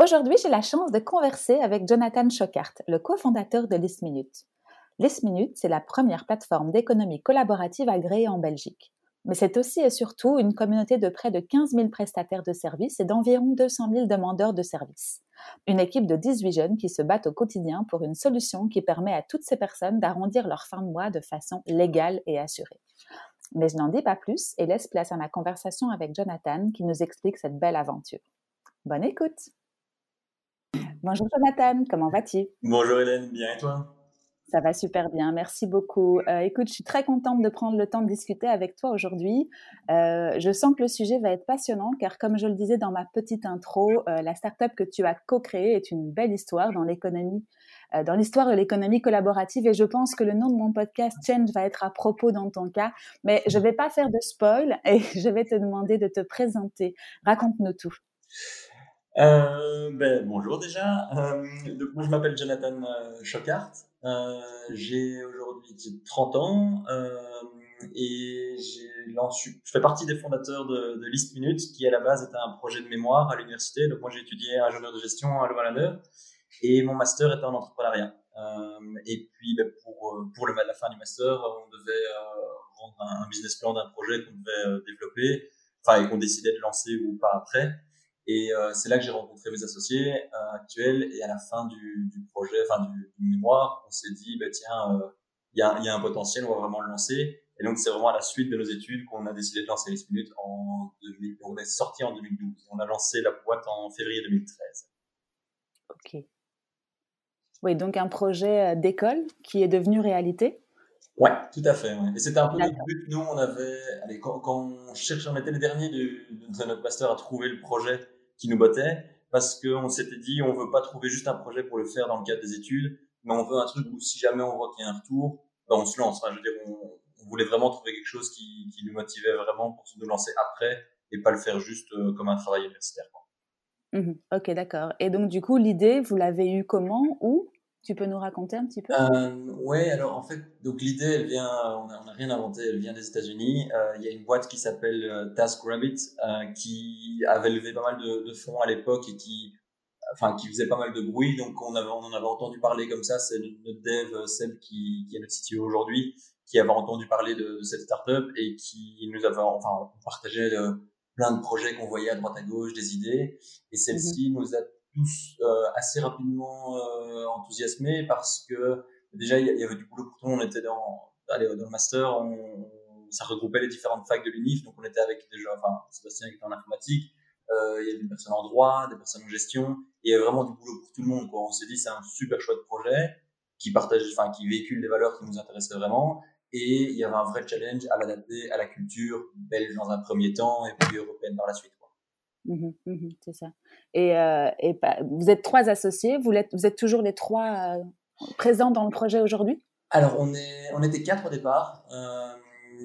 Aujourd'hui, j'ai la chance de converser avec Jonathan Schockhart, le cofondateur de List Minute. List Minute, c'est la première plateforme d'économie collaborative agréée en Belgique. Mais c'est aussi et surtout une communauté de près de 15 000 prestataires de services et d'environ 200 000 demandeurs de services. Une équipe de 18 jeunes qui se battent au quotidien pour une solution qui permet à toutes ces personnes d'arrondir leur fin de mois de façon légale et assurée. Mais je n'en dis pas plus et laisse place à ma conversation avec Jonathan qui nous explique cette belle aventure. Bonne écoute! Bonjour Jonathan, comment vas-tu? Bonjour Hélène, bien et toi? Ça va super bien, merci beaucoup. Euh, écoute, je suis très contente de prendre le temps de discuter avec toi aujourd'hui. Euh, je sens que le sujet va être passionnant car comme je le disais dans ma petite intro, euh, la startup que tu as co-créée est une belle histoire dans l'économie dans l'histoire de l'économie collaborative et je pense que le nom de mon podcast Change va être à propos dans ton cas, mais je ne vais pas faire de spoil et je vais te demander de te présenter. Raconte-nous tout. Euh, ben, bonjour déjà. Euh, donc, moi, je m'appelle Jonathan euh, Schockhart. Euh, j'ai aujourd'hui 30 ans euh, et je fais partie des fondateurs de, de List Minute, qui à la base était un projet de mémoire à l'université. Donc moi, j'ai étudié ingénieur de gestion à Louvain-la-Neuve et mon master était en entrepreneuriat. Euh, et puis, ben, pour, pour le, la fin du master, on devait rendre un, un, business plan d'un projet qu'on devait développer, enfin, et qu'on décidait de lancer ou pas après. Et euh, c'est là que j'ai rencontré mes associés euh, actuels. Et à la fin du, du projet, enfin du, du, mémoire, on s'est dit, bah, tiens, euh, il y, a, y, a, un potentiel, on va vraiment le lancer. Et donc c'est vraiment à la suite de nos études qu'on a décidé de lancer les minutes en 2000. On est sorti en 2012. On a lancé la boîte en février 2013. Ok. Oui, donc un projet d'école qui est devenu réalité. Ouais, tout à fait. Ouais. Et c'était un peu notre but. Nous, on avait, allez, quand, quand on cherchait, on était les derniers de, de, notre master à trouver le projet qui nous bottait parce qu'on s'était dit on veut pas trouver juste un projet pour le faire dans le cadre des études, mais on veut un truc où si jamais on voit qu'il y a un retour, ben on se lance. Je veux dire, on, voulait vraiment trouver quelque chose qui, qui nous motivait vraiment pour se nous lancer après et pas le faire juste euh, comme un travail universitaire. Mmh, ok, d'accord. Et donc du coup, l'idée, vous l'avez eu comment, où? Tu peux nous raconter un petit peu? Euh, Ouais, alors en fait, donc l'idée, elle vient, on n'a rien inventé, elle vient des États-Unis. Euh, il y a une boîte qui s'appelle euh, TaskRabbit euh, qui avait levé pas mal de, de fonds à l'époque et qui, enfin, qui faisait pas mal de bruit. Donc on, avait, on en avait entendu parler comme ça. C'est notre dev Seb qui, qui est notre CTO aujourd'hui, qui avait entendu parler de, de, cette startup et qui nous avait, enfin, on partageait plein de projets qu'on voyait à droite à gauche, des idées. Et celle-ci mm-hmm. nous a tous euh, assez rapidement euh, enthousiasmés parce que déjà il y avait du boulot pour tout le monde. On était dans, allez, dans le master, ça regroupait les différentes facs de l'UNIF, donc on était avec déjà, enfin Sébastien qui était en informatique, euh, il y avait des personnes en droit, des personnes en gestion, il y avait vraiment du boulot pour tout le monde. Quoi. On s'est dit c'est un super chouette projet qui partage, enfin qui véhicule des valeurs qui nous intéressaient vraiment, et il y avait un vrai challenge à l'adapter à la culture belge dans un premier temps et puis européenne par la suite. Mmh mmh c'est ça. Et, euh, et vous êtes trois associés, vous êtes, vous êtes toujours les trois euh, présents dans le projet aujourd'hui? Alors, on, est, on était quatre au départ. Euh,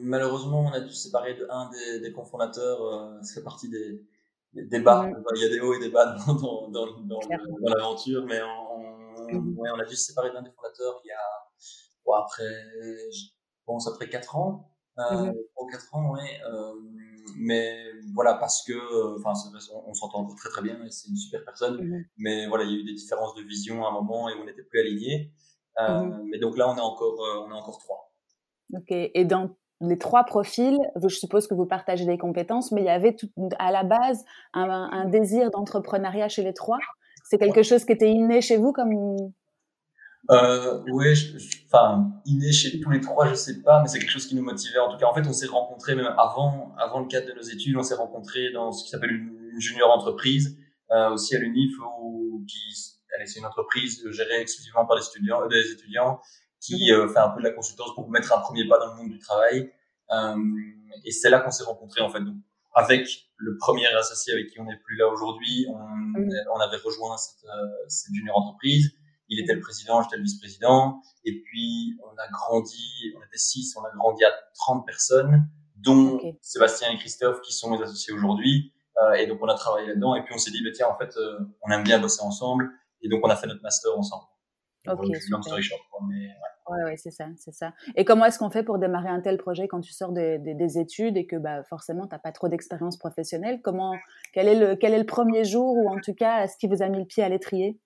malheureusement, on a dû se séparer de un des, des cofondateurs. Ça fait partie des, des débats. Mmh. Il y a des hauts et des bas dans, dans, dans, dans, dans l'aventure, mais on, ouais, on a dû se séparer d'un des fondateurs il y a, bon, après, je pense, après quatre ans. Euh, ou quatre ans, ouais mais voilà parce que enfin on, s'entend encore très très bien et c'est une super personne. Mmh mais voilà il y a eu des différences de vision à un moment et on n'était plus alignés. Euh, mmh mais donc là on est encore euh, on est encore trois. Ok et dans les trois profils, je suppose que vous partagez des compétences, mais il y avait tout, à la base un, un désir d'entrepreneuriat chez les trois. C'est quelque chose qui était inné chez vous comme euh, oui, enfin, inné chez tous les trois, je sais pas, mais c'est quelque chose qui nous motivait. En tout cas, en fait, on s'est rencontrés même avant, avant le cadre de nos études, on s'est rencontrés dans ce qui s'appelle une, junior entreprise, euh, aussi à l'UNIF, où qui, c'est une entreprise gérée exclusivement par les étudiants, euh, des étudiants, qui mhm. euh, fait un peu de la consultance pour mettre un premier pas dans le monde du travail. Euh, et c'est là qu'on s'est rencontrés en fait. Donc, avec le premier associé avec qui on n'est plus là aujourd'hui, on, mhm. on avait rejoint cette, cette junior entreprise il était le président, j'étais le vice-président. Et puis, on a grandi, on était six, on a grandi à 30 personnes, dont Sébastien et Christophe qui sont mes associés aujourd'hui. Euh, et donc, on a travaillé là-dedans. Et puis, on s'est dit, bah, tiens, en fait, euh, on aime bien bosser ensemble. Et donc, on a fait notre master ensemble. Ok, story short, mais, ouais. ouais, c'est ça, c'est ça. Et comment est-ce qu'on fait pour démarrer un tel projet quand tu sors des, des, études et que bah, forcément, tu n'as pas trop d'expérience professionnelle? Comment, quel est, le, quel est le premier jour ou en tout cas, ce qui vous a mis le pied à l'étrier?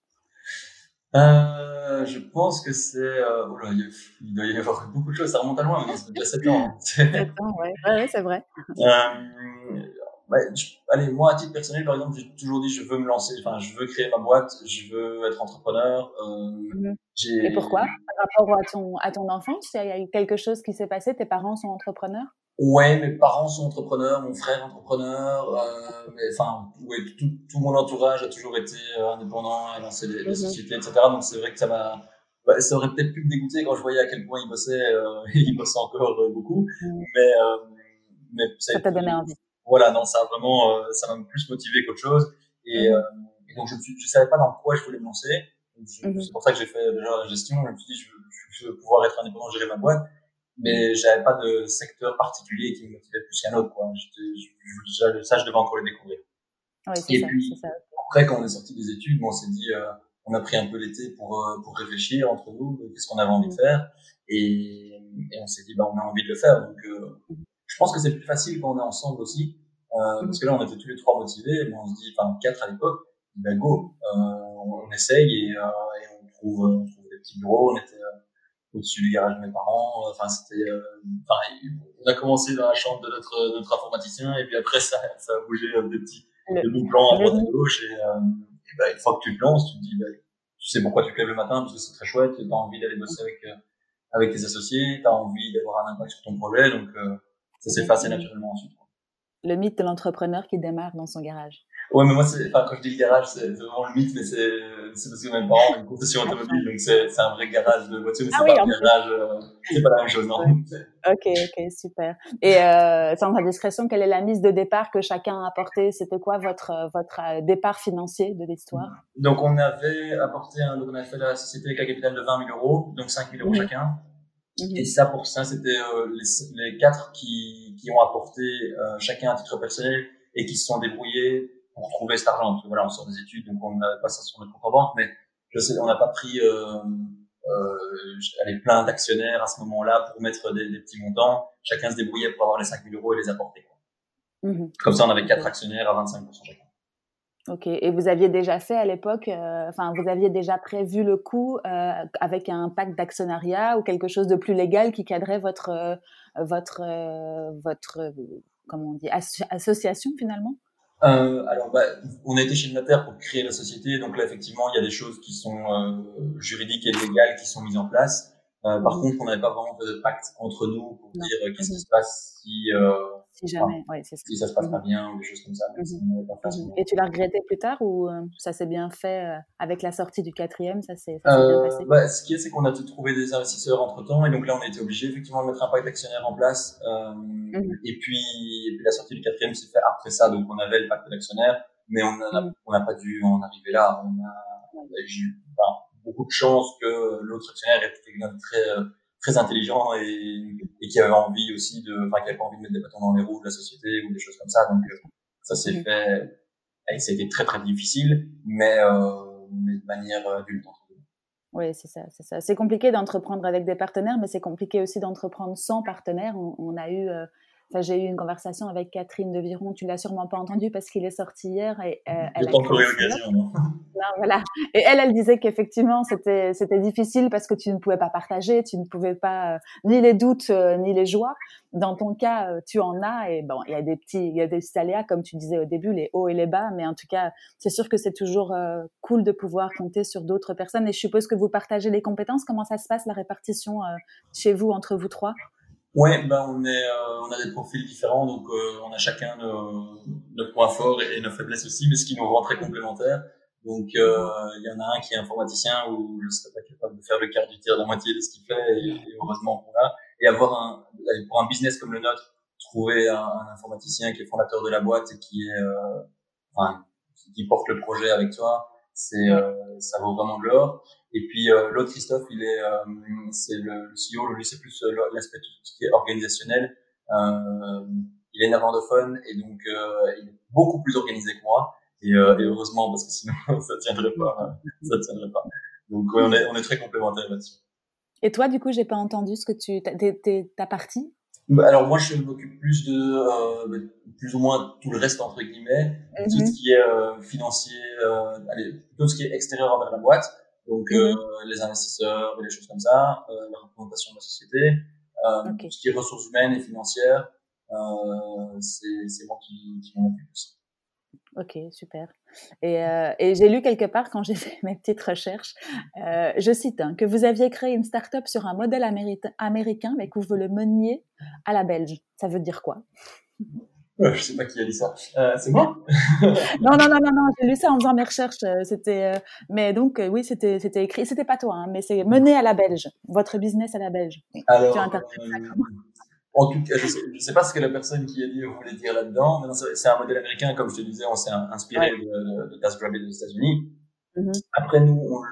Euh, je pense que c'est. Euh, oh là, il doit y avoir beaucoup de choses, ça remonte à loin, mais ça fait déjà 7 ans. 7 ans, ouais, ouais, c'est vrai. Euh, allez, moi, à titre personnel, par exemple, j'ai toujours dit je veux me lancer, enfin, je veux créer ma boîte, je veux être entrepreneur. Euh, mhm. Et pourquoi? Par rapport à ton, à ton enfance, il y a eu quelque chose qui s'est passé? Tes parents sont entrepreneurs? Ouais, mes parents sont entrepreneurs, mon frère entrepreneur, euh, mais enfin, ouais, tout, tout, mon entourage a toujours été euh, indépendant, a lancé des, mhm. sociétés, etc. Donc c'est vrai que ça m'a, bah, ça aurait peut-être pu me dégoûter quand je voyais à quel point il bossait, euh, il bossait encore euh, beaucoup, mhm. mais, euh, mais ça t'a donné envie. Voilà, non, ça a vraiment, euh, ça m'a plus motivé qu'autre chose, et, mhm. et, donc je, je savais pas dans quoi je voulais me lancer. C'est pour ça que j'ai fait déjà la gestion. Je me suis dit, je, je veux pouvoir être indépendant, gérer ma boîte mais j'avais pas de secteur particulier qui me motivait plus qu'un autre quoi je, ça je devais encore le découvrir oui, et ça, puis ça. après quand on est sorti des études bon, on s'est dit euh, on a pris un peu l'été pour euh, pour réfléchir entre nous qu'est-ce qu'on avait envie de mm. faire et, et on s'est dit bah on a envie de le faire donc euh, mm. je pense que c'est plus facile quand on est ensemble aussi euh, mm. parce que là on était tous les trois motivés mais on se dit enfin quatre à l'époque ben go on, on, essaye et, et on trouve on trouve des petits bureaux on était au-dessus du garage de mes parents. Enfin, c'était euh, pareil. On a commencé dans la chambre de notre, notre informaticien et puis après, ça, ça a bougé euh, des petits, des bons plans à droite et à gauche. Et, euh, et bah, une fois que tu te lances, tu te dis, bah, tu sais pourquoi tu te lèves le matin parce que c'est très chouette, tu as envie d'aller bosser avec, euh, avec tes associés, tu as envie d'avoir un impact sur ton projet, donc euh, ça s'est passé naturellement ensuite. Le mythe de l'entrepreneur qui démarre dans son garage. Ouais, mais moi, enfin, quand je dis le garage, c'est vraiment le mythe, mais c'est, parce que mes parents ont une concession automobile, donc c'est, un vrai garage de voiture, mais ah c'est pas un garage, euh, c'est pas la même chose, non. Ok, ok, super. Et, euh, sans indiscrétion, quelle est la mise de départ que chacun a apporté? C'était quoi votre, votre euh, départ financier de l'histoire? Donc, on avait apporté un, donc on a fait la société avec un capital de 20 000 euros, donc 5 000 euros mmh. chacun. Mmh. Et ça, pour ça, c'était euh, les, les quatre qui, qui ont apporté euh, chacun un titre personnel et qui se sont débrouillés pour trouver cet argent. Parce que voilà, on sort des études, donc on n'avait pas ça sur notre compte en banque, mais je sais, on n'a pas pris euh, euh, plein d'actionnaires à ce moment-là pour mettre des, des, petits montants. Chacun se débrouillait pour avoir les 5000 euros et les apporter. Quoi. Mmh. Comme ça, on avait quatre actionnaires à 25% chacun. Ok. Et vous aviez déjà fait à l'époque, euh, enfin, vous aviez déjà prévu le coup euh, avec un pacte d'actionnariat ou quelque chose de plus légal qui cadrait votre euh, votre euh, votre comment on dit association finalement? Euh, alors, bah, on a été chez le notaire pour créer la société, donc là, effectivement, il y a des choses qui sont euh, juridiques et légales qui sont mises en place. Euh, par contre, on n'avait pas vraiment fait de pacte entre nous pour dire euh, qu'est-ce qui mmh. se passe si si jamais, ouais, c'est ça. Si ça se passe pas mhm. bien ou des choses comme ça. Mhm. Mhm. Et tu l'as regretté plus tard ou euh, ça s'est bien fait euh, avec la sortie du quatrième Ça s'est bien euh, passé? bah, Ce qui est, c'est qu'on a trouvé des investisseurs entre temps et donc là, on a été obligé effectivement de mettre un pacte d'actionnaire en place. et, puis, et puis la sortie du quatrième s'est fait après ça, donc on avait le pacte d'actionnaire, mais on n'a pas dû en arriver là. On a, on a eu beaucoup de chance que l'autre actionnaire était quelqu'un très très intelligent et, et qui avait envie aussi de, enfin, qui avait pas envie de mettre des bâtons dans les roues de la société ou des choses comme ça. Donc, euh, ça s'est mm. fait, et c'était très très difficile, mais, euh, mais de manière adulte. Oui, c'est ça, c'est ça. C'est compliqué d'entreprendre avec des partenaires, mais c'est compliqué aussi d'entreprendre sans partenaire. On, on a eu euh, j'ai eu une conversation avec Catherine de Viron. Tu l'as sûrement pas entendu parce qu'il est sorti hier et euh, elle. a encore eu l'occasion. Non, voilà. Et elle, elle disait qu'effectivement c'était c'était difficile parce que tu ne pouvais pas partager, tu ne pouvais pas euh, ni les doutes euh, ni les joies. Dans ton cas, tu en as et bon, il y a des petits il y a des aléas comme tu disais au début, les hauts et les bas, mais en tout cas, c'est sûr que c'est toujours cool de pouvoir compter sur d'autres personnes. Et je suppose que vous partagez les compétences. Comment ça se passe la répartition chez vous entre vous trois? Ouais, ben on est, euh, on a des profils différents, donc euh, on a chacun nos, nos, points forts et, nos faiblesses aussi, mais ce qui nous rend très complémentaires. Donc euh, il y en a un qui est informaticien où je serais pas capable de faire le quart du tir, la moitié de ce qu'il fait, et, heureusement qu'on l'a. Et avoir un, pour un business comme le nôtre, trouver un, un informaticien qui est fondateur de la boîte et qui est, enfin, qui porte le projet avec toi, c'est ça vaut vraiment de l'or. Et puis l'autre Christophe, il est c'est le, le CEO, lui c'est plus l'aspect tout ce qui est organisationnel. il est néerlandophone et donc il est beaucoup plus organisé que moi. Et, et heureusement parce que sinon ça tiendrait pas, ça tiendrait pas. Donc on est on est très complémentaires là-dessus. Et toi, du coup, j'ai pas entendu ce que tu ta partie? Bah, alors moi, je m'occupe plus de euh, bah, plus ou moins tout le reste entre guillemets, tout ce mhm. qui est euh, financier, euh, allez, tout ce qui est extérieur envers la boîte, donc euh, mhm. les investisseurs et les choses comme ça, euh, la représentation de la société, tout ce qui est ressources humaines et financières, c'est moi qui, qui m'en occupe aussi. Ok, super. Et, euh, et j'ai lu quelque part quand j'ai fait mes petites recherches, euh, je cite, hein, que vous aviez créé une start-up sur un modèle américain, mais que vous le meniez à la belge. Ça veut dire quoi? Je sais pas qui a dit ça. Euh, c'est moi? Non, non, non, non, non. J'ai lu ça en faisant mes recherches. Euh, c'était, euh, mais donc oui, c'était, c'était écrit. C'était pas toi, hein, mais c'est mené à la belge. Votre business à la belge. Alors, en tout cas, je ne sais, pas ce que la personne qui a dit voulait dire là-dedans, mais c'est un modèle américain, comme je te disais, on s'est inspiré de, de, TaskRabbit aux États-Unis. Mm-hmm. Après, nous,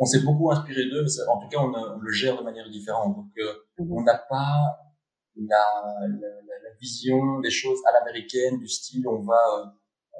on, s'est beaucoup inspiré d'eux, mais en tout cas, on, le gère de manière différente. Donc, mm-hmm. on n'a pas la, la, la, vision des choses à l'américaine, du style, on va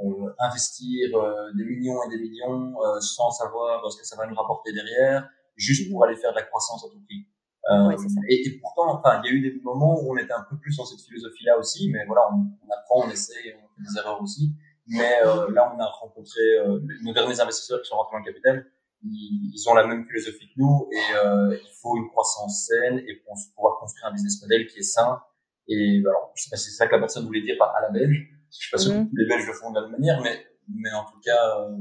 euh, investir euh, des millions et des millions sans savoir ce que ça va nous rapporter derrière, juste pour aller faire de la croissance à tout prix. Euh, et, et, pourtant, enfin, il y a eu des moments où on était un peu plus dans cette philosophie-là aussi, mais voilà, on, on, apprend, on essaie, on fait des erreurs aussi. Mais euh, là, on a rencontré euh, nos derniers investisseurs qui sont rentrés dans le capital. Ils, ils ont la même philosophie que nous et euh, il faut une croissance saine et pour pouvoir construire un business model qui est sain. Et alors, je sais pas si c'est ça que la personne voulait dire par à la belge. Je suis pas sûr mm-hmm. que les Belges le font de la même manière, mais mais en tout cas, euh.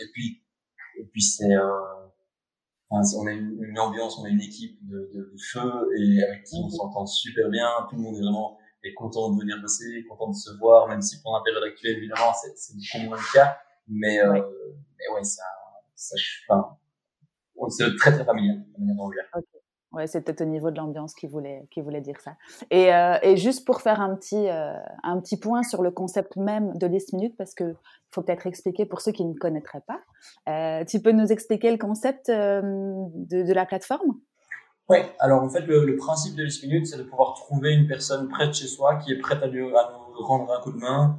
Et puis et puis c'est euh, on a une, ambiance, on a une équipe de, de, feu et avec qui on mhm. s'entend super bien. Tout le monde est vraiment est content de venir bosser, content de se voir, même si pour la période actuelle, évidemment, c'est beaucoup moins le cas. Mais, euh, mais ouais, ça, ça, enfin, c'est très très familial, la manière dont Ouais, c'est peut-être au niveau de l'ambiance qui voulait, qui voulait dire ça. Et, euh, et juste pour faire un petit, euh, un petit point sur le concept même de List Minute, parce que faut peut-être expliquer pour ceux qui ne connaîtraient pas. Euh, tu peux nous expliquer le concept de, de, la plateforme? Oui, alors en fait, le, le principe de List Minute, c'est de pouvoir trouver une personne près de chez soi qui est prête à, lui, à nous rendre un coup de main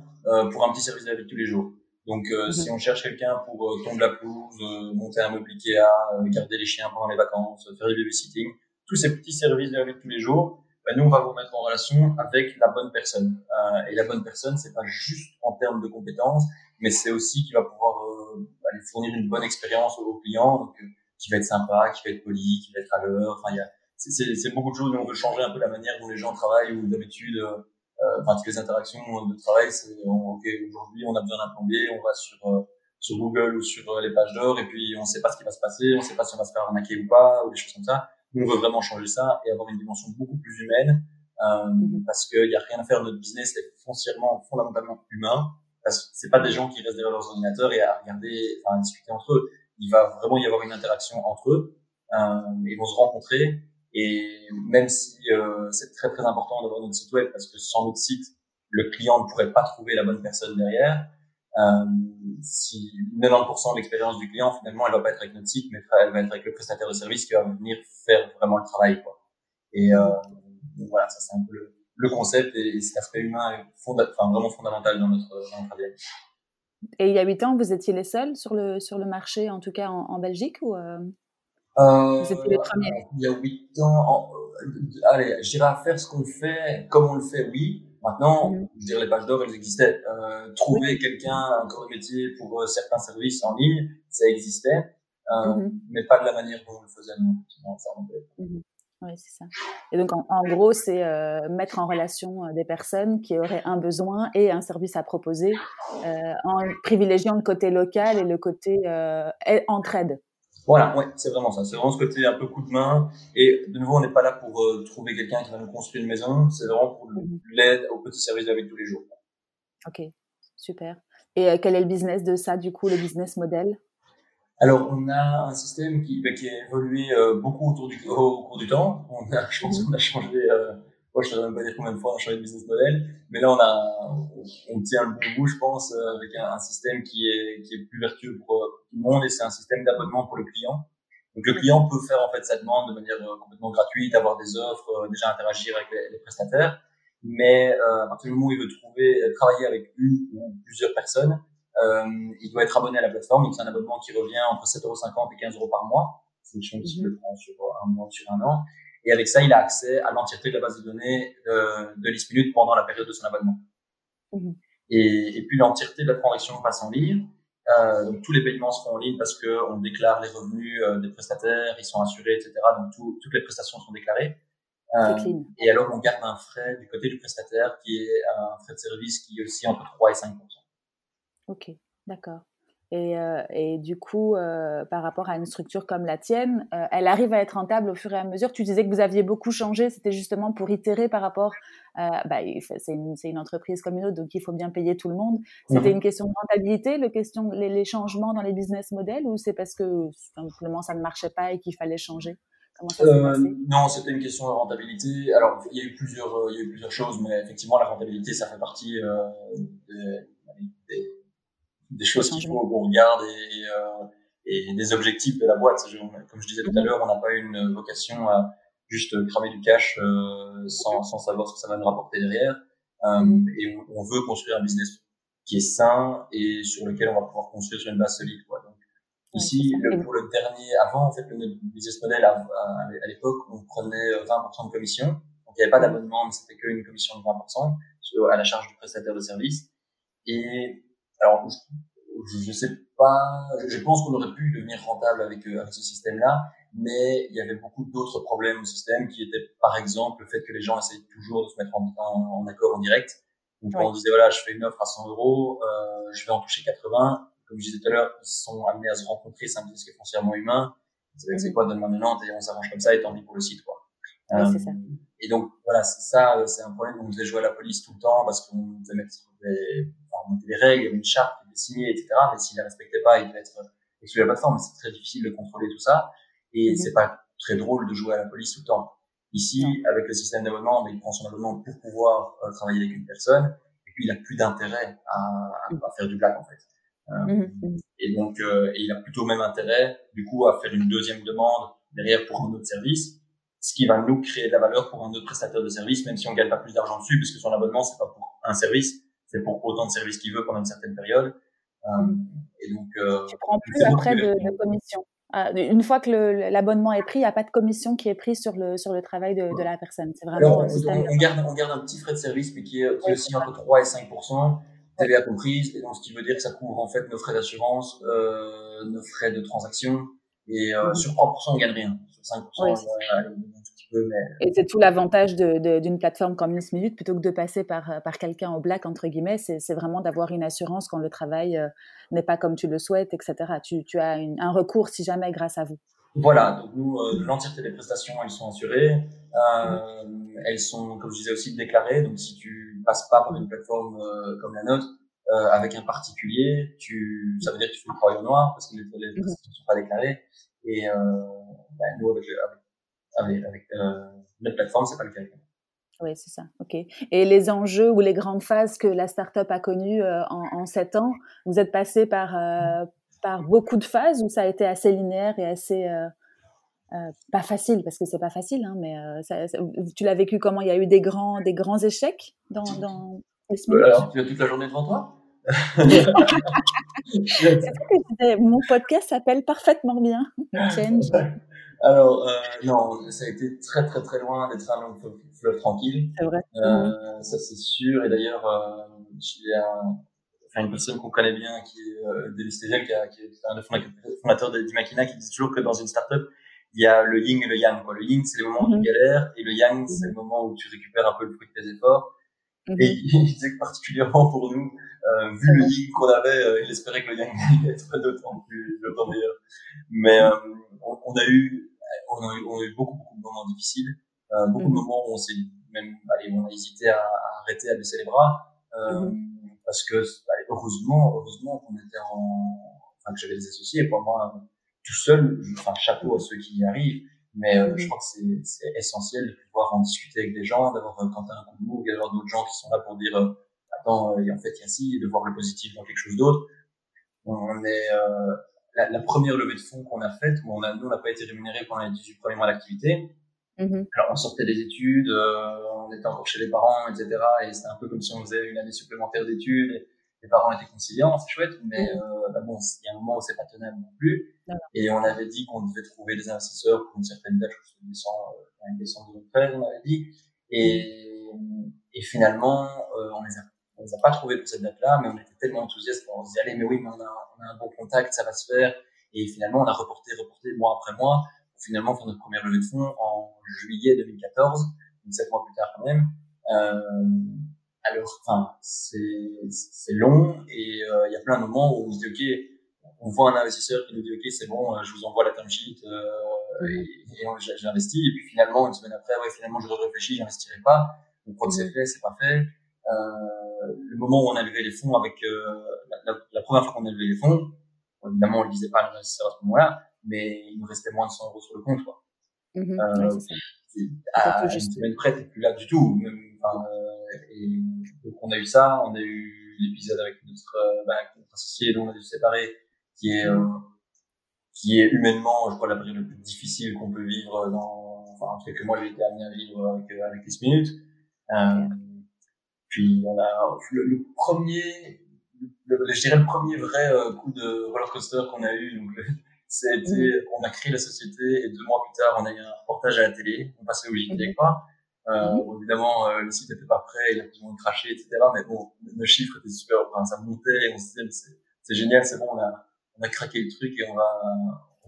pour un petit service de la vie de tous les jours. Donc, euh, mhm. si on cherche quelqu'un pour euh, tondre la pelouse, euh, monter un meuble Ikea, garder les chiens pendant les vacances, faire du babysitting, tous ces petits services de la vie de tous les jours, ben nous, on va vous mettre en relation avec la bonne personne. et la bonne personne, c'est pas juste en termes de compétences, mais c'est aussi qui va pouvoir aller fournir une bonne expérience aux clients, donc qui va être sympa, qui va être poli, qui va être à l'heure. Enfin, il y a c'est beaucoup de choses. on veut changer un peu la manière dont les gens travaillent ou d'habitude euh, enfin toutes les interactions de travail, c'est ok aujourd'hui on a besoin d'un plombier, on va sur euh, sur Google ou sur euh, les pages d'or et puis on sait pas ce qui va se passer, on sait pas si on va se faire arnaquer ou pas ou des choses comme ça. Nous on veut vraiment changer ça et avoir une dimension beaucoup plus humaine euh, mhm. parce qu'il y a rien à faire. Notre business est foncièrement, fondamentalement humain parce que c'est pas des gens qui restent derrière leurs ordinateurs et à regarder, enfin à discuter entre eux. Il va vraiment y avoir une interaction entre eux. Euh, ils vont se rencontrer et même si euh, c'est très très important d'avoir notre site web parce que sans notre site, le client ne pourrait pas trouver la bonne personne derrière. Euh, si 90% de l'expérience du client finalement elle va pas être avec notre site, mais elle va être avec le prestataire de service qui va venir faire vraiment le travail. Quoi. Et euh, voilà, ça c'est un peu le, le concept et, cet aspect humain est enfin, vraiment fondamental dans notre, dans ADN. Et il y a huit ans, vous étiez les seuls sur le sur le marché, en tout cas en, en Belgique ou euh... Euh, les premiers. Il y a huit ans, euh, allez, j'irai à faire ce qu'on fait comme on le fait, oui. Maintenant, mm-hmm. je dirais les pages d'or, elles existaient. Euh, trouver quelqu'un, un corps de métier pour euh, certains services en ligne, ça existait, euh, mm-hmm. mais pas de la manière dont on le faisait. Non, ça mm-hmm. Oui, c'est ça. Et donc, en, en gros, c'est euh, mettre en relation des personnes qui auraient un besoin et un service à proposer en privilégiant le côté local et le côté entraide. Voilà, ouais, c'est vraiment ça. C'est vraiment ce côté un peu coup de main. Et de nouveau, on n'est pas là pour euh, trouver quelqu'un qui va nous construire une maison. C'est vraiment pour mhm. l'aide au petit service de tous les jours. Ok, super. Et euh, quel est le business de ça, du coup, le business model? Alors, on a un système qui, bah, qui a évolué euh, beaucoup autour du, au cours du temps. On a, je pense mhm. qu'on a changé moi, je ne même pas dire combien de fois on a changé de business model, mais là, on a, on, tient le bon bout, je pense, euh, avec un, système qui est, qui est plus vertueux pour tout le monde et c'est un système d'abonnement pour le client. Donc, le client peut faire, en fait, sa demande de manière euh, complètement gratuite, avoir des offres, déjà interagir avec les, prestataires. Mais, à partir du moment où il veut trouver, travailler avec une ou plusieurs personnes, il doit être abonné à la plateforme. Donc, c'est un abonnement qui revient entre 7,50€ et 15 euros par mois. C'est une chose qui le prend sur un mois, sur un an. Et avec ça, il a accès à l'entièreté de la base de données de, de Minute pendant la période de son abonnement. Mhm. Et, et, puis l'entièreté de la transaction passe en ligne. Euh, donc tous les paiements se font en ligne parce que on déclare les revenus euh, des prestataires, ils sont assurés, etc. Donc tout, toutes les prestations sont déclarées. Euh, et alors on garde un frais du côté du prestataire qui est un frais de service qui est aussi entre 3 et 5% Ok, d'accord. Et, euh, et, du coup, euh, par rapport à une structure comme la tienne, euh, elle arrive à être rentable au fur et à mesure. Tu disais que vous aviez beaucoup changé, c'était justement pour itérer par rapport. Bah, c'est une, une, entreprise comme une autre, donc il faut bien payer tout le monde. C'était une question de rentabilité, le question, les, les, changements dans les business models, ou c'est parce que simplement ça ne marchait pas et qu'il fallait changer? Non, c'était une question de rentabilité. Alors, il y a eu plusieurs, il y a eu plusieurs choses, mais effectivement, la rentabilité, ça fait partie des, des des choses qu'il faut qu'on regarde et, euh, et, des objectifs de la boîte. Comme je disais tout à mhm. l'heure, on n'a pas une vocation à juste cramer du cash euh, sans, sans savoir ce que ça va nous rapporter derrière. Euh, mhm. et on, veut construire un business qui est sain et sur lequel on va pouvoir construire sur une base solide. Quoi. Donc, ici, le, pour le dernier, avant, en fait, le business model, à, à, l'époque, on prenait 20% de commission. Donc, il n'y avait pas d'abonnement, mais c'était qu'une commission de 20% sur, à la charge du prestataire de service. Et alors, je, sais pas, je pense qu'on aurait pu devenir rentable avec, euh, avec ce système-là, mais il y avait beaucoup d'autres problèmes au système qui étaient, par exemple, le fait que les gens essayent toujours de se mettre en, en, accord en direct. Donc, quand on disait, voilà, je fais une offre à 100 euros, euh, je vais en toucher 80. Comme je disais tout à l'heure, ils sont amenés à se rencontrer, c'est un business qui est foncièrement humain. C'est quoi, donne-moi 90 et on s'arrange comme ça et tant pis pour le site, quoi. Euh, ça. Et donc, voilà, c'est ça, euh, c'est un problème. On faisait jouer à la police tout le temps parce qu'on faisait mettre des, enfin, des règles, il y avait une charte qui était signée, etc. Mais s'ils ne respectaient pas, ils devaient être exclus de la plateforme. C'est très difficile de contrôler tout ça. Et mhm. c'est pas très drôle de jouer à la police tout le temps. Ici, avec le système d'abonnement, il prend son abonnement pour pouvoir euh, travailler avec une personne. Et puis, il a plus d'intérêt à, à, faire du black, en fait. Euh, mhm. Mhm. Et donc, euh, et il a plutôt même intérêt, du coup, à faire une deuxième demande derrière pour un autre service ce qui va nous créer de la valeur pour un autre prestataire de service, même si on gagne pas plus d'argent dessus, puisque son abonnement, c'est pas pour un service, c'est pour autant de services qu'il veut pendant une certaine période. Euh, et donc, euh, tu prends plus après de, de, commission. Euh, une fois que l'abonnement est pris, il n'y a pas de commission qui est prise sur le, sur le travail de, de la personne. C'est vraiment Alors, on, garde, on garde un petit frais de service, mais qui est, qui est aussi entre 3 et 5 TVA comprise, et donc ce qui veut dire que ça couvre en fait nos frais d'assurance, euh, nos frais de transaction, et euh, sur 3%, on gagne rien. Sur 5%, on gagne un petit peu. Mais... Et c'est tout l'avantage d'une plateforme comme Miss Minute, plutôt que de passer par, euh, par quelqu'un au black, entre guillemets, c'est vraiment d'avoir une assurance quand le travail euh, n'est pas comme tu le souhaites, etc. Tu, tu as un recours si jamais grâce à vous. Voilà, donc nous, l'entièreté des prestations, elles sont assurées. Euh, elles sont, comme je disais aussi, déclarées. Donc si tu passes pas par une plateforme comme la nôtre, euh, avec un particulier, tu, ça veut dire que tu fais le travail au noir parce que les, les ne sont pas déclarées. Et euh, ben, nous, avec, avec, avec euh, notre plateforme, c'est pas le cas. Oui, c'est ça. Ok. Et les enjeux ou les grandes phases que la startup a connues euh, en, en 7 ans, vous êtes passé par, euh, par beaucoup de phases ou ça a été assez linéaire et assez euh, pas facile parce que c'est pas facile, hein, mais ça, tu l'as vécu comment? Il y a eu des grands, des grands échecs dans, dans, alors, tu as toute la journée devant toi? Mon podcast s'appelle parfaitement bien. Change. Alors, euh, non, ça a été très très très loin d'être un long fleuve, tranquille. C'est vrai. Euh, Ça c'est sûr. Et d'ailleurs, euh, j'ai un, enfin, une personne qu'on connaît bien qui est euh, Denis qui, qui, est un des fondateurs de, Machina, qui dit toujours que dans une startup, il y a le yin et le yang. Quoi. Le yin, c'est les moments où tu mhm. galères, et le yang, c'est le moment où tu récupères un peu le fruit de tes efforts. Et il disait que particulièrement pour nous, euh, vu le yin qu'on avait, euh, il espérait que le yang allait être d'autant plus, d'autant meilleur. Mais euh, on, on, a eu, on a eu, on a eu beaucoup, beaucoup de moments difficiles, euh, beaucoup de mhm. moments où on s'est même, allez, on a hésité à, à, arrêter, à baisser les bras, euh, mhm. parce que allez, heureusement, heureusement qu'on était en, enfin que j'avais des associés, et pour moi tout seul, enfin chapeau à ceux qui y arrivent, Mais euh, je crois que c'est essentiel de pouvoir en discuter avec des gens, d'avoir quand t'as un coup de mou, d'avoir d'autres gens qui sont là pour dire euh, attends, en fait il y a et de voir le positif dans quelque chose d'autre. On est la, la, première levée de fonds qu'on a faite, où on a, nous on n'a pas été rémunéré pendant les 18 premiers mois d'activité. Mm-hmm. Alors on sortait des études, on était encore chez les parents, etc. Et c'était un peu comme si on faisait une année supplémentaire d'études les parents étaient conciliants, c'est chouette, mais mm. euh, bah bon, il y a un moment où c'est pas tenable non plus. Et on avait dit qu'on devait trouver des investisseurs pour une certaine date, je crois que c'était décembre 2013, on avait dit. Et, et finalement, euh, on les a on les a pas trouvés pour cette date-là, mais on était tellement enthousiastes qu'on se dit allez, mais oui, mais on a, on a un bon contact, ça va se faire. Et finalement, on a reporté, reporté mois après mois, pour finalement faire notre première levée de fonds en juillet 2014, donc sept mois plus tard quand même. Euh, alors, enfin, c'est long et euh, il y a plein de moments où on se dit ok, on voit un investisseur qui nous dit ok, c'est bon, euh, je vous envoie la term sheet euh, et, et j'investis et puis finalement une semaine après, ouais, finalement je réfléchis, j'investirai pas. Donc quand c'est fait, c'est pas fait. Euh, le moment où on a levé les fonds avec la, la, première fois qu'on a levé les fonds, évidemment on ne disait pas à l'investisseur à ce moment-là, mais il nous restait moins de 100 euros sur le compte quoi. Mmh euh, à une semaine près, t'es plus là du tout. Même, enfin, et donc on a eu ça, on a eu l'épisode avec notre, euh, bah, notre associé dont on a dû se séparer, qui est euh, qui est humainement, je crois, la période la plus difficile qu'on peut vivre dans, enfin, en que moi j'ai été amené à vivre avec, euh, avec les minutes. Euh, puis on a le, le premier, le, je dirais le premier vrai coup de roller coaster qu'on a eu. Donc c'était, on a créé la société et deux mois plus tard, on a eu un reportage à la télé. On passait au JT, quoi. Euh, mhm. évidemment, euh, le site n'était pas prêt, il a besoin de cracher, etc. Mais bon, nos chiffres étaient super, enfin, ça montait, et on se disait, c'est génial, c'est bon, on a, on a craqué le truc et on va,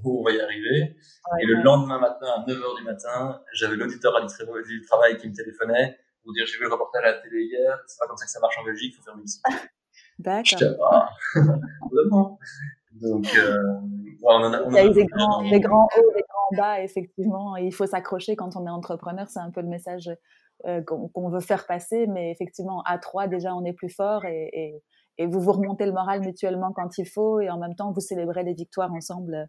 on va y arriver. et le lendemain matin, à 9h du matin, j'avais l'auditeur à du travail qui me téléphonait pour dire, j'ai vu le reportage à la télé hier, c'est pas comme ça que ça marche en Belgique, faut faire le site. D'accord. Vraiment. Donc, euh, on, a, on Il y a des grands, des grands hauts, des grands bas, effectivement. il faut s'accrocher quand on est entrepreneur. C'est un peu le message euh, qu'on veut faire passer. Mais effectivement, à trois, déjà, on est plus fort et, et, et, vous vous remontez le moral mutuellement quand il faut. Et en même temps, vous célébrez les victoires ensemble, euh,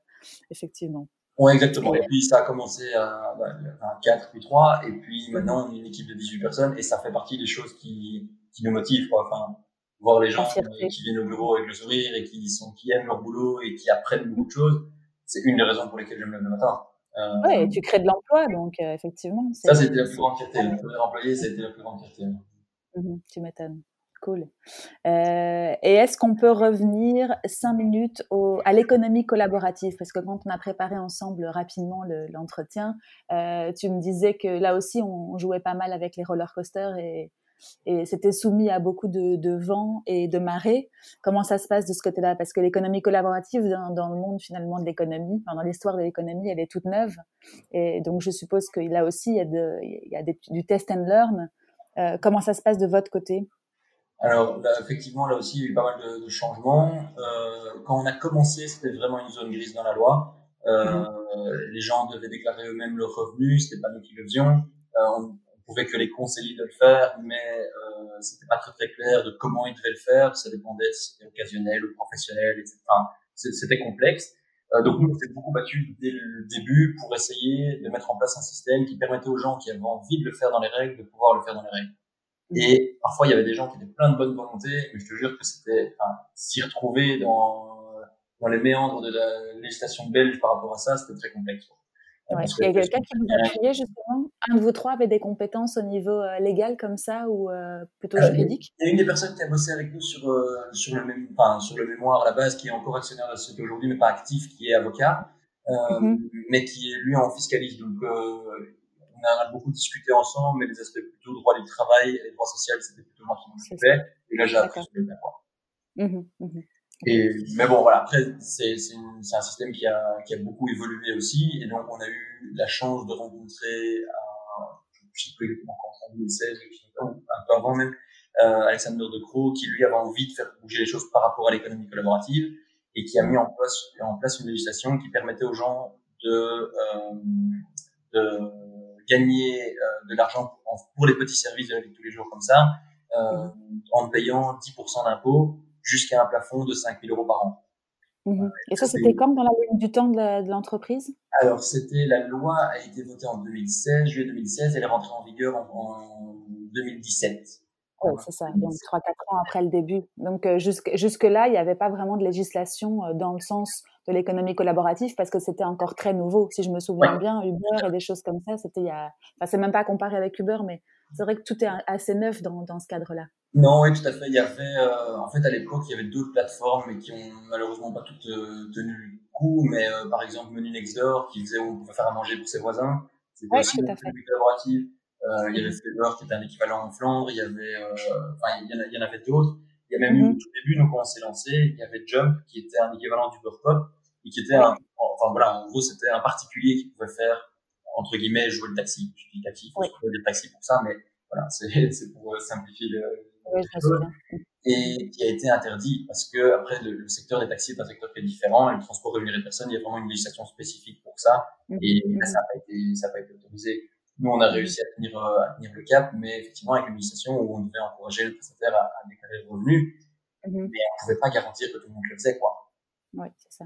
effectivement. Oui, exactement. Et, puis, ça a commencé à, bah, à 4 puis 3. Et puis, maintenant, on est une équipe de 18 personnes. Et ça fait partie des choses qui, qui nous motivent. Quoi. Enfin, voir les gens qui viennent au bureau avec le sourire et qui sont qui aiment leur boulot et qui apprennent beaucoup de choses, c'est une des raisons pour lesquelles je me lève le matin. Euh, ouais, et tu crées de l'emploi, donc euh, effectivement. Ça, c'était la plus grande fierté. Le premier employé, c'était la plus grande fierté. Mmh tu m'étonnes. Euh, et est-ce qu'on peut revenir cinq minutes à l'économie collaborative? Parce que quand on a préparé ensemble rapidement l'entretien, euh, tu me disais que là aussi, on, jouait pas mal avec les roller coasters et, c'était soumis à beaucoup de, de vent et de marées. Comment ça se passe de ce côté-là? Parce que l'économie collaborative dans, le monde finalement de l'économie, dans l'histoire de l'économie, elle est toute neuve. Et donc je suppose que là aussi il y a, du test and learn. Euh, comment ça se passe de votre côté? Alors là, effectivement, là aussi, il y a eu pas mal de, de changements. Euh, quand on a commencé, c'était vraiment une zone grise dans la loi. Euh, mm-hmm. Les gens devaient déclarer eux-mêmes leurs revenus, c'était pas nous qui le faisions. Euh, on, pouvait que les conseiller de le faire, mais euh, c'était pas très très clair de comment ils devaient le faire. Ça dépendait si c'était occasionnel ou professionnel, etc. c'était complexe. Euh, donc nous, on s'est beaucoup battu dès le début pour essayer de mettre en place un système qui permettait aux gens qui avaient envie de le faire dans les règles de pouvoir le faire dans les règles. Et parfois, il y avait des gens qui étaient plein de bonne volonté, mais je te jure que c'était enfin, s'y retrouver dans dans les méandres de la législation belge par rapport à ça, c'était très complexe. Ouais. Il y a quelqu'un qui vous a appuyé justement? Un de vous trois avait des compétences au niveau euh, légal comme ça ou euh, plutôt euh, juridique? Il y a une des personnes qui a bossé avec nous sur, sur, le, même, enfin, sur le mémoire à la base, qui est encore actionnaire de la société aujourd'hui, mais pas actif, qui est avocat, mm-hmm. mais qui est lui en fiscaliste. Donc on a beaucoup discuté ensemble, mais les aspects plutôt droit du travail et droit social, c'était plutôt moi qui m'en occupais. Et là, j'ai appris mémoire. Mmh, mmh. Et, mais bon, voilà, après, c'est, un système qui a, qui a beaucoup évolué aussi. Et donc, on a eu la chance de rencontrer, euh, je sais plus exactement quand, en 2016, un peu avant même, euh, Alexander De Croo, qui lui avait envie de faire bouger les choses par rapport à l'économie collaborative et qui a mis en place, en place une législation qui permettait aux gens de, euh, de gagner euh, de l'argent pour, pour, les petits services de la vie de tous les jours comme ça, euh, en payant 10% d'impôts jusqu'à un plafond de 5 000 euros par an. Mmh Et ça, c'était quand dans la ligne du temps de l'entreprise? Alors, c'était la loi a été votée en 2016, juillet 2016, elle est rentrée en vigueur en, 2017. Oui, c'est ça. Donc, 3-4 ans après le début. Donc, jusque, jusque-là, il n'y avait pas vraiment de législation dans le sens de l'économie collaborative parce que c'était encore très nouveau. Si je me souviens bien, Uber et des choses comme ça, c'était il y a. Enfin, c'est même pas comparé avec Uber, mais c'est vrai que tout est assez neuf dans, dans ce cadre-là. Non, oui, tout à fait. Il y avait, euh, en fait, à l'époque, il y avait d'autres plateformes, mais qui ont malheureusement pas toutes euh, tenu le coup. Mais euh, par exemple, Menu Next Door, qui faisait où on pouvait faire à manger pour ses voisins. C'était aussi une collaborative. Euh, il y avait Flavor, qui était un équivalent en Flandre. Il y avait, enfin, il y en, il y en avait d'autres. Il y a même eu, au tout début, nous, quand on s'est lancé, il y avait Jump, qui était un équivalent du Pop, et qui était un, enfin voilà, en gros, c'était un particulier qui pouvait faire, entre guillemets, jouer le taxi. Je dis taxi, il faut trouver des taxis pour ça, mais voilà, c'est pour simplifier le, et qui a été interdit parce que après le, secteur des taxis est un secteur très différent et le transport rémunéré de personnes, il y a vraiment une législation spécifique pour ça. Et ça n'a pas été ça n'a pas été autorisé. Nous, on a réussi à tenir euh, à tenir le cap, mais effectivement avec une législation où on devait encourager le prestataire à, déclarer le revenu, mmh. mais on pouvait pas garantir que tout le monde le faisait quoi. Oui, c'est ça.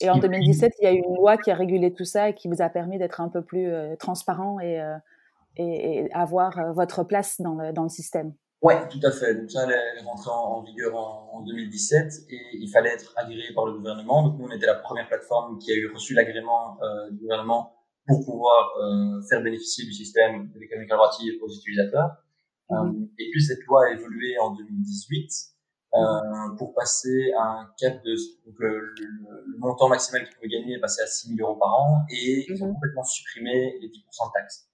Et en 2017, il y a eu une loi qui a régulé tout ça et qui vous a permis d'être un peu plus euh, transparent et, euh, et, et, avoir votre place dans le, dans le système. Oui, tout à fait. Donc ça, elle est rentrée en, vigueur en, 2017 et il fallait être agréé par le gouvernement. Donc nous, on était la première plateforme qui a eu reçu l'agrément du gouvernement pour pouvoir euh, faire bénéficier du système de l'économie collaborative aux utilisateurs. Mhm. Euh, et puis cette loi a évolué en 2018 euh, pour passer à un cap de donc le, le, montant maximal qu'ils pouvaient gagner est passé à 6 000 euros par an et ils ont mhm. complètement supprimé les 10% de taxes.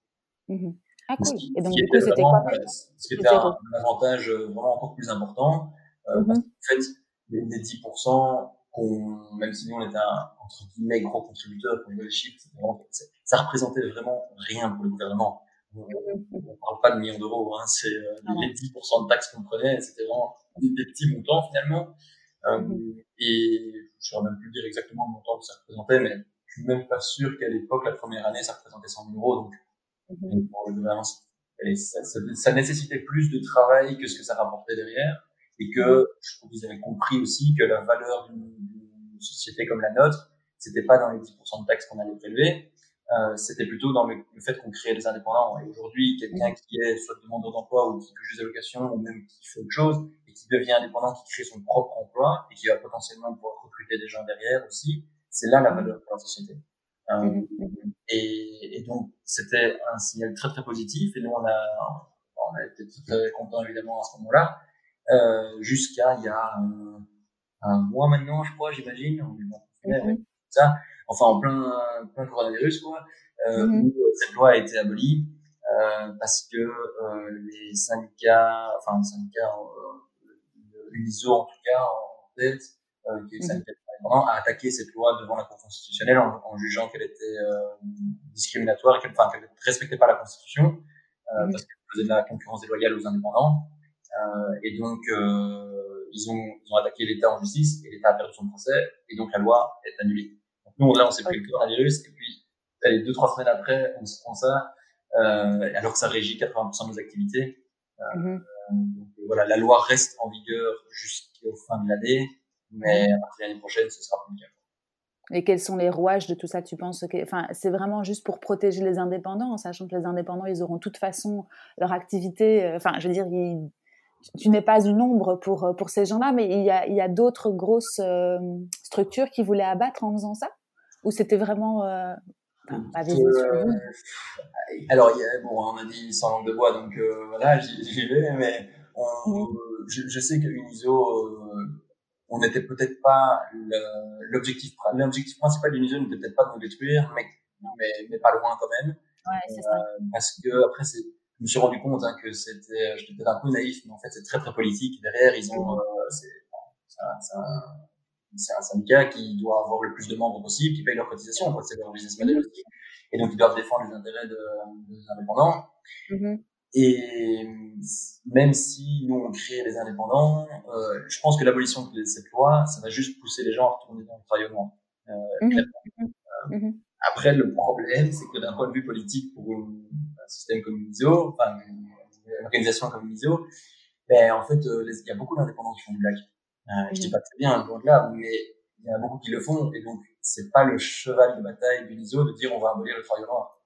Mhm. Ah cool. Et donc du coup, c'était quoi Ce qui était un, avantage euh, vraiment encore plus important. Euh, parce en fait, les, les 10%, qu'on, même si nous on était un entre guillemets gros contributeur, qu'on les chiffres, ça représentait vraiment rien pour le gouvernement. On, mm-hmm. on parle pas de millions d'euros, hein, c'est euh, ah les 10% de taxes qu'on prenait, c'était vraiment des, petits montants finalement. Euh, mm-hmm. Et je ne saurais même plus dire exactement le montant que ça représentait, mais je suis même pas sûr qu'à l'époque, la première année, ça représentait 100 000 euros. Donc Mhm. ça, ça, ça, nécessitait plus de travail que ce que ça rapportait derrière. Et que mhm. je trouve qu'ils avaient compris aussi que la valeur d'une société comme la nôtre, c'était pas dans les 10% de taxes qu'on allait prélever, euh, c'était plutôt dans le, fait qu'on créait des indépendants. Et aujourd'hui, quelqu'un mhm. qui est soit demandeur d'emploi ou qui touche des allocations ou même qui fait autre chose et qui devient indépendant, qui crée son propre emploi et qui va potentiellement pouvoir recruter des gens derrière aussi, c'est là la valeur de la société. Euh, et, et, donc, c'était un signal très, très positif. Et nous, on a, on a été très contents, évidemment, à ce moment-là. Euh, jusqu'à il y a un, un, mois maintenant, je crois, j'imagine. Bon, ça. Enfin, en plein, plein coronavirus, quoi. Euh, mm-hmm. où cette loi a été abolie. Euh, parce que euh, les syndicats, enfin syndicats, euh, l'ISO en tout cas en tête, euh, qui est le syndicat a attaqué cette loi devant la Cour constitutionnelle en, en jugeant qu'elle était euh, discriminatoire et qu'elle enfin, ne respectait pas la Constitution euh, parce qu'elle faisait de la concurrence déloyale aux indépendants. Euh, et donc, euh, ils, ont, ils ont attaqué l'État en justice et l'État a perdu son procès et donc la loi est annulée. Nous, là, on s'est pris le coronavirus et puis allez, deux, trois semaines après, on se prend ça euh, alors que ça régit 80% de nos activités. Mm-hmm. donc, voilà, la loi reste en vigueur jusqu'au fin de l'année mais à partir de l'année prochaine, ce sera plus calme. Et quels sont les rouages de tout ça Tu penses que, enfin, c'est vraiment juste pour protéger les indépendants, en sachant que les indépendants, ils auront de toute façon leur activité. Euh, enfin, je veux dire, tu n'es pas une ombre pour pour ces gens-là, mais il y a, il y a d'autres grosses euh, structures qui voulaient abattre en faisant ça, ou c'était vraiment euh, euh alors, il y a, bon, on a dit sans langue de bois, donc voilà, j'y vais, mais on, je, je, sais qu'Uniso on n'était peut-être pas l'objectif l'objectif principal d'une usine n'était peut-être pas de nous détruire mais mais, mais pas loin quand même. Ouais, c'est ça. Euh, parce que après c'est je me suis rendu compte hein, que c'était j'étais peut-être un peu naïf mais en fait c'est très très politique. Derrière ils ont euh, c'est c'est un, syndicat qui doit avoir le plus de membres possible qui paye leurs cotisations c'est leur business model aussi et donc ils doivent défendre les intérêts de, des indépendants mm-hmm. Et même si nous on crée des indépendants, euh, je pense que l'abolition de cette loi, ça va juste pousser les gens à retourner dans le travail au noir. Euh. Mmh. Euh. Après, le problème, c'est que d'un point de vue politique, pour un système comme l'ISO, enfin une organisation comme l'ISO, ben en fait, il y a beaucoup d'indépendants qui font du blague. Euh, je dis pas très bien, loin de là, mais il y en a beaucoup qui le font, et donc c'est pas le cheval de bataille de l'ISO de dire on va abolir le travail noir.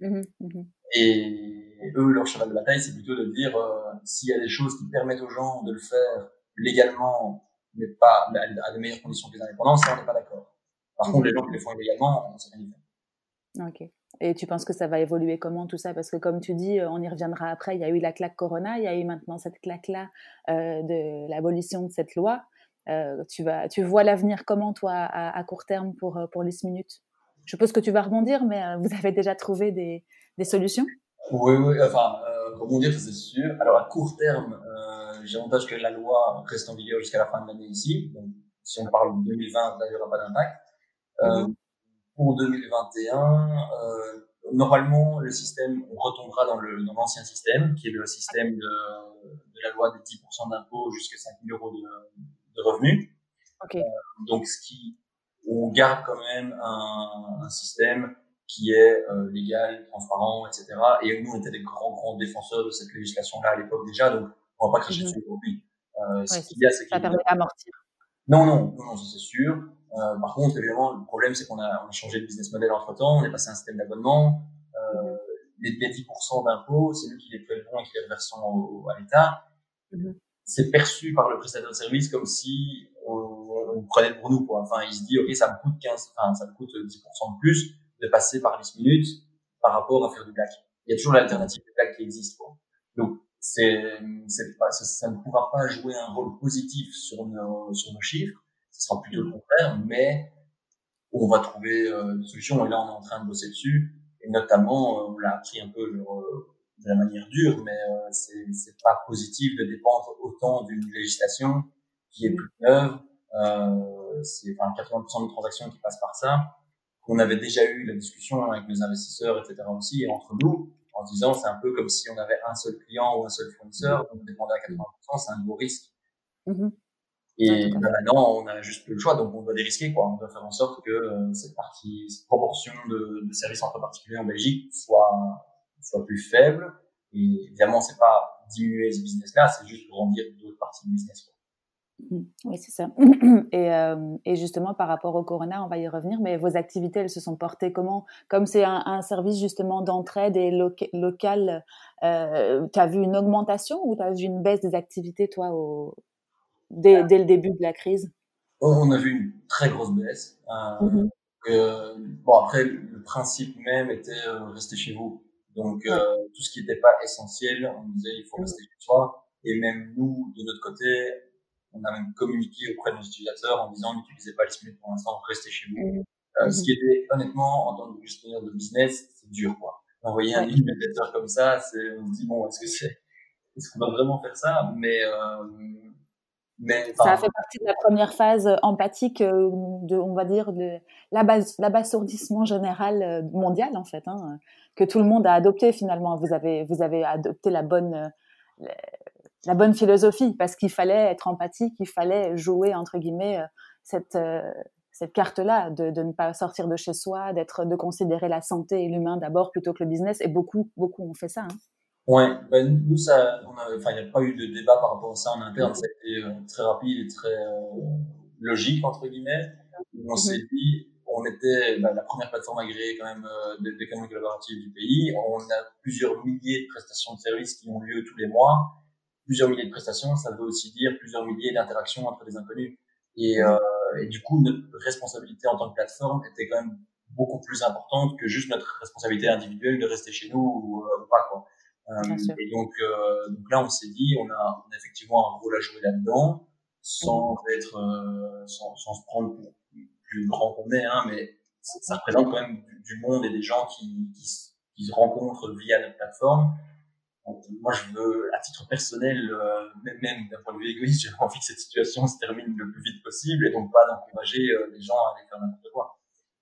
Mmh mmh et eux, leur cheval de bataille, c'est plutôt de dire euh, s'il y a des choses qui permettent aux gens de le faire légalement, mais pas à de meilleures conditions que les indépendants, ça on n'est pas d'accord. Par contre, les gens qui le font illégalement, on sait rien Ok. Et tu penses que ça va évoluer comment tout ça? Parce que comme tu dis, on y reviendra après, il y a eu la claque Corona, il y a eu maintenant cette claque-là euh, de l'abolition de cette loi. Euh, tu, vas, tu vois l'avenir comment, toi, à, à, court terme pour, euh, pour les minutes? Je suppose que tu vas rebondir, mais euh, vous avez déjà trouvé des, des solutions? Oui, oui, enfin, euh, rebondir, c'est sûr. Alors, à court terme, j'ai l'avantage que la loi reste en vigueur jusqu'à la fin de l'année ici. Donc, si on parle de 2020, là, il n'y aura pas d'impact. Mm-hmm pour 2021, euh, normalement, le système, on retombera dans le dans l'ancien système, qui est le système de, de la loi des 10% d'impôt jusqu'à 5 000 euros de, de revenus. Okay. Euh, donc, ce qui, on garde quand même un, un système qui est euh, légal, transparent, etc. Et nous, on était des grands, grands défenseurs de cette législation-là à l'époque déjà, donc on va pas cracher mm -hmm. dessus aujourd'hui. Euh, ouais, ce qu'il y a, c'est Ça permet d'amortir. Non, non, non, non c'est sûr. Euh, par contre, évidemment, le problème, c'est qu'on a, on a changé de business model entre temps. On est passé à un système d'abonnement. Euh, les, les 10% d'impôts, c'est nous qui les prélevons et qui les reversons à l'État. Mm-hmm. C'est perçu par le prestataire de service comme si on, on prenait pour nous, quoi. Enfin, il se dit, OK, ça me coûte 15, enfin, ça me coûte 10% de plus de passer par 10 minutes par rapport à faire du black. Il y a toujours l'alternative du black qui existe, quoi. Donc, c'est, c'est pas, ça, ça, ne pourra pas jouer un rôle positif sur nos, sur nos chiffres ce sera plutôt le contraire, mais on va trouver euh, des solutions. Et là, on est en train de bosser dessus. Et notamment, euh, on l'a appris un peu genre, euh, de la manière dure, mais euh, c'est pas positif de dépendre autant d'une législation qui est plus neuve. Euh, c'est enfin 80% des transactions qui passent par ça. On avait déjà eu la discussion avec nos investisseurs, etc. aussi, et entre nous, en disant c'est un peu comme si on avait un seul client ou un seul fournisseur, on dépendait à 80%, c'est un gros risque. Mmh et bah, maintenant, on a juste plus le choix, donc on doit dérisquer, quoi. On doit faire en sorte que euh, cette partie, cette proportion de, de services entre particuliers en Belgique soit soit plus faible. Et évidemment, c'est pas diminuer ce business-là, c'est juste grandir d'autres parties du business. Quoi. Mmh. Oui, c'est ça. Et, euh, et, justement, par rapport au Corona, on va y revenir, mais vos activités, elles se sont portées comment? Comme c'est un, un, service justement d'entraide et local, euh, tu as vu une augmentation ou tu as vu une baisse des activités, toi, au, dès, dès, le début de la crise On a vu une très grosse baisse. Euh, mm euh, bon, après, le principe même était euh, rester chez vous. Donc, euh, tout ce qui n'était pas essentiel, on disait il faut rester chez soi. Et même nous, de notre côté, on a même communiqué auprès de nos utilisateurs en disant n'utilisez pas les minutes pour l'instant, restez chez vous. Mm -hmm. ce qui était honnêtement, en tant que gestionnaire de business, c'est dur, quoi. Envoyer un newsletter comme ça, c'est, on se dit bon, est-ce que c'est, est-ce qu'on va vraiment faire ça? Mais mais, ça fait partie de la première phase euh, empathique euh, de, on va dire, de l'abasourdissement général euh, mondial en fait, hein, que tout le monde a adopté finalement. Vous avez, vous avez adopté la bonne, la bonne philosophie parce qu'il fallait être empathique, il fallait jouer entre guillemets cette cette carte-là de, de, ne pas sortir de chez soi, d'être, de considérer la santé et l'humain d'abord plutôt que le business. Et beaucoup, beaucoup ont fait ça. Hein. Ouais, ben nous ça, on a, enfin il n'y a pas eu de débat par rapport à ça en interne, ça a été euh, très rapide et très euh, logique entre guillemets. On mhm. s'est dit, on était bah, la première plateforme agréée quand même euh, d'économie collaborative du pays. On a plusieurs milliers de prestations de services qui ont lieu tous les mois. Plusieurs milliers de prestations, ça veut aussi dire plusieurs milliers d'interactions entre les inconnus. Et, mhm. euh, et du coup, notre responsabilité en tant que plateforme était quand même beaucoup plus importante que juste notre responsabilité individuelle de rester chez nous ou, ou pas quoi. Euh, et donc, euh, donc là, on s'est dit, on a, on a effectivement un rôle à jouer là-dedans, sans être, euh, sans, sans, se prendre pour plus grand qu'on est, hein, mais ça représente quand même du, monde et des gens qui, qui, qui, se rencontrent via notre plateforme. Donc, moi, je veux, à titre personnel, euh, même, même d'un point de vue égoïste, j'ai envie que cette situation se termine le plus vite possible et donc pas d'encourager euh, les gens à aller faire n'importe quoi.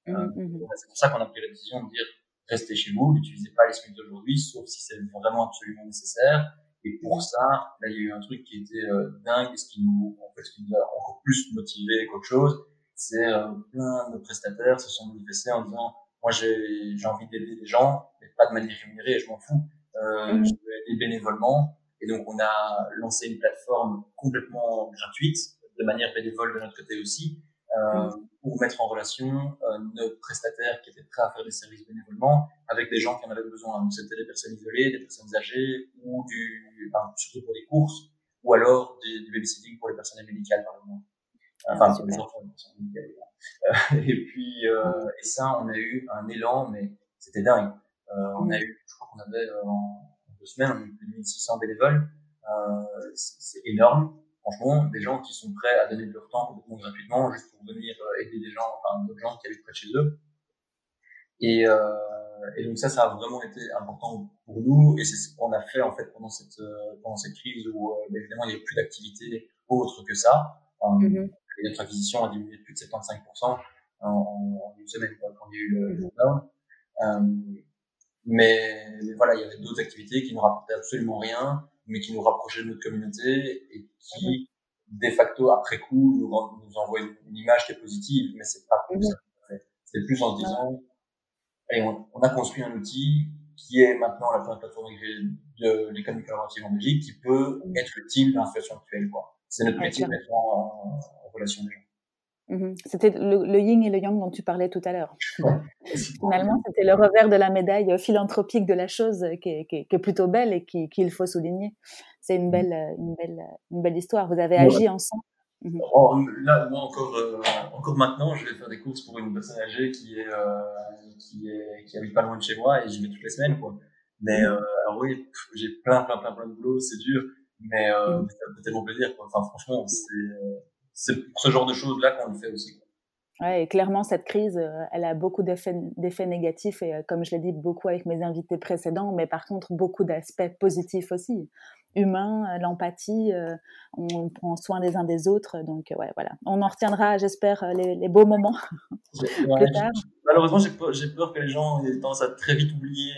Mmh, mmh. C'est pour ça qu'on a pris la décision de dire restez chez vous, n'utilisez pas les SMIC d'aujourd'hui, sauf si c'est vraiment absolument nécessaire. Et pour ça, là, il y a eu un truc qui était euh, dingue, ce qui nous, en fait, ce qui nous a encore plus motivé qu'autre chose, c'est euh, plein de prestataires se sont manifestés en disant, moi, j'ai, j'ai envie d'aider des gens, mais pas de manière rémunérée, je m'en fous. Euh, mmh. Je veux aider bénévolement. Et donc, on a lancé une plateforme complètement gratuite, de manière bénévole de notre côté aussi, euh, pour mettre en relation euh, nos prestataires qui étaient prêts à faire des services bénévolement avec des gens qui en avaient besoin. Donc c'était des personnes isolées, des personnes âgées ou du, enfin, surtout pour les courses ou alors du, du babysitting pour les personnels médicales par exemple. Ah, enfin, pour les enfants. Euh, et puis, euh, et ça, on a eu un élan, mais c'était dingue. Euh, on a eu, je crois qu'on avait en deux semaines, on a eu plus de 1600 bénévoles. c'est énorme franchement, des gens qui sont prêts à donner de leur temps complètement gratuitement, juste pour venir euh, aider des gens, enfin, d'autres gens qui habitent près de chez eux. Et, euh, et donc ça, ça a vraiment été important pour nous, et c'est ce qu'on a fait en fait pendant cette euh, pendant cette crise où euh, évidemment il n'y avait plus d'activité autre que ça. mm Notre acquisition a diminué de plus de 75% en, en, une semaine quoi, quand il y a eu le mm-hmm. lockdown. Euh, mais, mais, voilà, il y avait d'autres activités qui ne rapportaient absolument rien mais qui nous rapprochait de notre communauté et qui, de facto, après coup, nous, nous envoie une, image qui est positive, mais c'est pas plus ça. C'est plus en se disant, allez, on, a construit un outil qui est maintenant la première plateforme de l'économie collaborative en Belgique, qui peut être utile dans la situation actuelle, quoi. C'est notre métier de mettre en, en relation gens. Mmh c'était le, le, yin et le yang dont tu parlais tout à l'heure. Finalement, c'était le revers de la médaille philanthropique de la chose qui est, qui est, plutôt belle et qu'il qui, faut souligner. C'est une mmh. belle, une, belle, une belle histoire. Vous avez agi ensemble. Mmh oh, là, moi, encore, euh, encore maintenant, je vais faire des courses pour une personne âgée qui est, euh, qui est, qui habite pas loin de chez moi et j'y vais toutes les semaines, quoi. Mais, euh, alors oui, j'ai plein, plein, plein, plein de boulot, c'est dur, mais, euh, ça fait tellement plaisir, quoi. Enfin, franchement, c'est, c'est pour ce genre de choses-là qu'on le fait aussi. Ouais, et clairement, cette crise, euh, elle a beaucoup d'effets négatifs, et euh, comme je l'ai dit beaucoup avec mes invités précédents, mais par contre, beaucoup d'aspects positifs aussi. Humain, euh, l'empathie, on prend soin des uns des autres, donc ouais, voilà. On en retiendra, j'espère, les, les, beaux moments. Malheureusement, j'ai peur, peur, que les gens aient tendance à très vite oublier.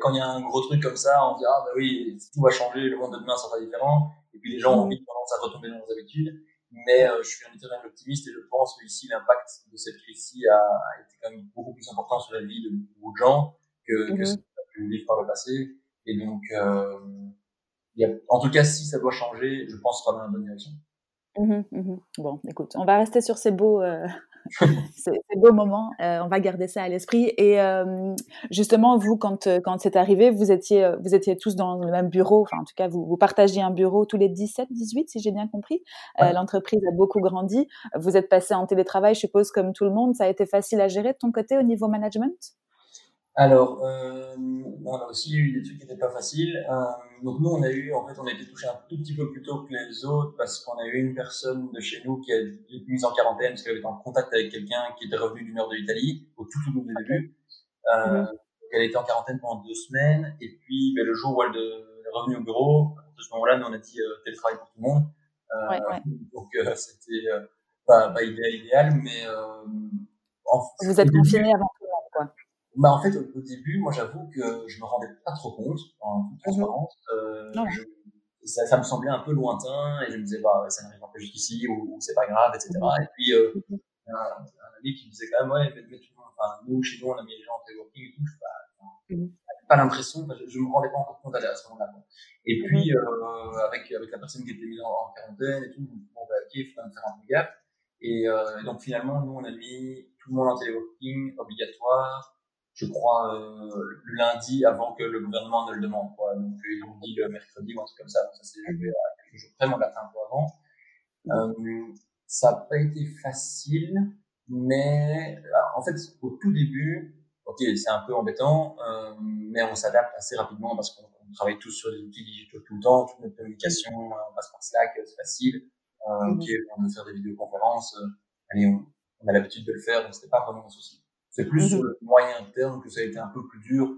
quand il y a un gros truc comme ça, on dit ah bah oui, tout va changer, le monde de demain sera différent. Et puis les gens ont envie tendance à retomber dans leurs habitudes. Mais euh, je suis un éternel optimiste et je pense que ici l'impact de cette crise-ci a, été quand même beaucoup plus important sur la vie de beaucoup de gens que, que ce qu'on a pu vivre par le passé. Et donc, euh, y a, en tout cas, si ça doit changer, je pense que ça va dans la bonne direction. Mmh mmh bon, écoute, on va rester sur ces beaux, euh, ces, beaux moments. Euh, on va garder ça à l'esprit. Et euh, justement, vous, quand, euh, quand c'est arrivé, vous étiez, euh, vous étiez tous dans le même bureau. Enfin, en tout cas, vous, vous partagiez un bureau tous les 17, 18, si j'ai bien compris. L'entreprise a beaucoup grandi. Vous êtes passé en télétravail, je suppose, comme tout le monde. Ça a été facile à gérer de ton côté au niveau management? Alors, euh, on a aussi eu des trucs qui n'étaient pas faciles. Euh, donc nous, on a eu, en fait, on a été touché un tout petit peu plus tôt que les autres parce qu'on a eu une personne de chez nous qui a été mise en quarantaine parce qu'elle était en contact avec quelqu'un qui était revenu du nord de l'Italie au tout tout début. Euh, mhm. Elle était en quarantaine pendant deux semaines et puis ben, le jour où elle est revenue au bureau, à ce moment-là, nous on a dit euh, télétravail pour tout le monde. Euh, ouais, ouais. Donc euh, c'était euh, pas, pas idéal, idéal, mais en, vous êtes confiné avant bah, en fait, au, début, moi, j'avoue que je me rendais pas trop compte, en toute mhm. transparence. Euh, je, ça, ça, me semblait un peu lointain et je me disais, bah, ça n'arrive pas jusqu'ici ou, ou c'est pas grave, etc. Mhm. Et puis, euh, mhm. un, un, ami qui me disait quand même, ouais, mais, mais tout le monde, enfin, nous, chez nous, on a mis les gens en téléworking et tout. Je, bah, pas l'impression, je, je me rendais pas encore compte à ce moment-là. Et puis, euh, avec, avec la personne qui était mise en, en quarantaine et tout, bon, bah, ok, il faut quand même faire un peu gaffe. Et euh, donc, finalement, nous, on a mis tout le monde en téléworking obligatoire je crois, euh, le lundi avant que le gouvernement ne le demande. Quoi. Donc, ils l'ont dit le mercredi ou un truc comme ça. Donc, ça s'est joué à quelques jours près, mais on l'a fait un peu avant. Euh, ça n'a pas été facile, mais en fait, au tout début, ok, c'est un peu embêtant, euh, mais on s'adapte assez rapidement parce qu'on travaille tous sur des outils digitaux tout le temps, toute notre communication, on passe par Slack, c'est facile. Euh, ok, on veut faire des vidéoconférences, euh, allez, on, on a l'habitude de le faire, donc c'était pas vraiment un souci. C'est plus mhm. sur le moyen terme que ça a été un peu plus dur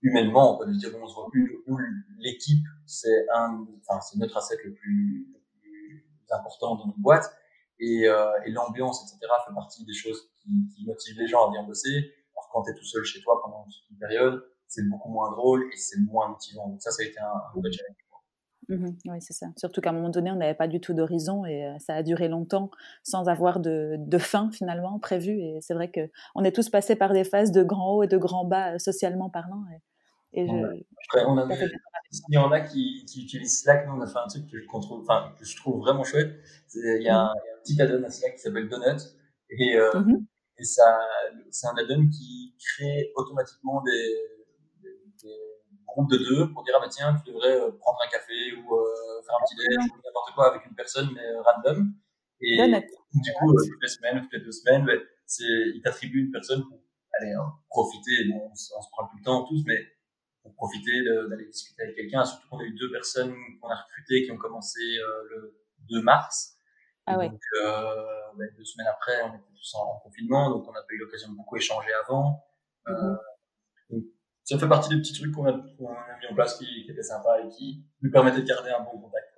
humainement, on peut dire bon, on se voit plus. Nous, l'équipe, c'est un, enfin, c'est notre asset le plus, le plus important dans notre boîte. Et, euh, et l'ambiance, etc., fait partie des choses qui, qui motivent les gens à bien bosser. Alors, quand tu es tout seul chez toi pendant une période, c'est beaucoup moins drôle et c'est moins motivant. Donc ça, ça a été un, un vrai challenge. Mmh oui, c'est ça. Surtout qu'à un moment donné, on n'avait pas du tout d'horizon et euh, ça a duré longtemps sans avoir de, de fin finalement prévue. Et c'est vrai que on est tous passés par des phases de grand haut et de grand bas euh, socialement parlant. Et je, Après, on a il y en a qui, qui, utilisent Slack, nous on a fait un truc que je, trouve, enfin, que je trouve vraiment chouette. Il y, a un, y a un petit add-on à Slack qui s'appelle Donut. Et, euh, mm-hmm. et ça, c'est un add-on qui crée automatiquement des, de deux pour dire ah bah tiens tu devrais euh, prendre un café ou euh, faire un petit déj ou n'importe quoi avec une personne mais euh, random. Et du coup, euh, toutes les semaines, toutes les deux semaines, bah, c'est, il t'attribue une personne pour aller hein, profiter. Bon, on, se prend tout le temps tous, mais pour profiter d'aller discuter avec quelqu'un. Surtout qu'on a eu deux personnes qu'on a recrutées qui ont commencé euh, le 2 mars. Ah ouais. Donc, ben, deux semaines après, on était tous en, confinement, donc on n'a pas eu l'occasion de beaucoup échanger avant. Mm-hmm. Ça fait partie des petits trucs qu'on a, a, mis en place qui, qui étaient sympas et qui nous permettaient de garder un bon contact.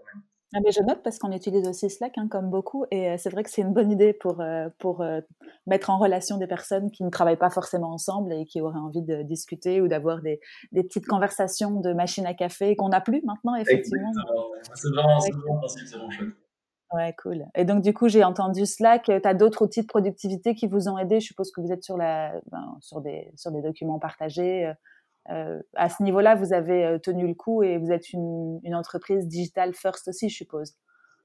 Ah mais je note parce qu'on utilise aussi Slack hein, comme beaucoup et euh, c'est vrai que c'est une bonne idée pour, euh, pour euh, mettre en relation des personnes qui ne travaillent pas forcément ensemble et qui auraient envie de discuter ou d'avoir des, des petites conversations de machine à café qu'on n'a plus maintenant effectivement. C'est vraiment, c'est vraiment c'est vraiment chouette. Ouais, cool. Et donc, du coup, j'ai entendu Slack. Tu as d'autres outils de productivité qui vous ont aidé? Je suppose que vous êtes sur, la, ben, sur, des, sur des documents partagés. Euh, à ce niveau-là, vous avez euh, tenu le coup et vous êtes une, une entreprise digital first aussi, je suppose.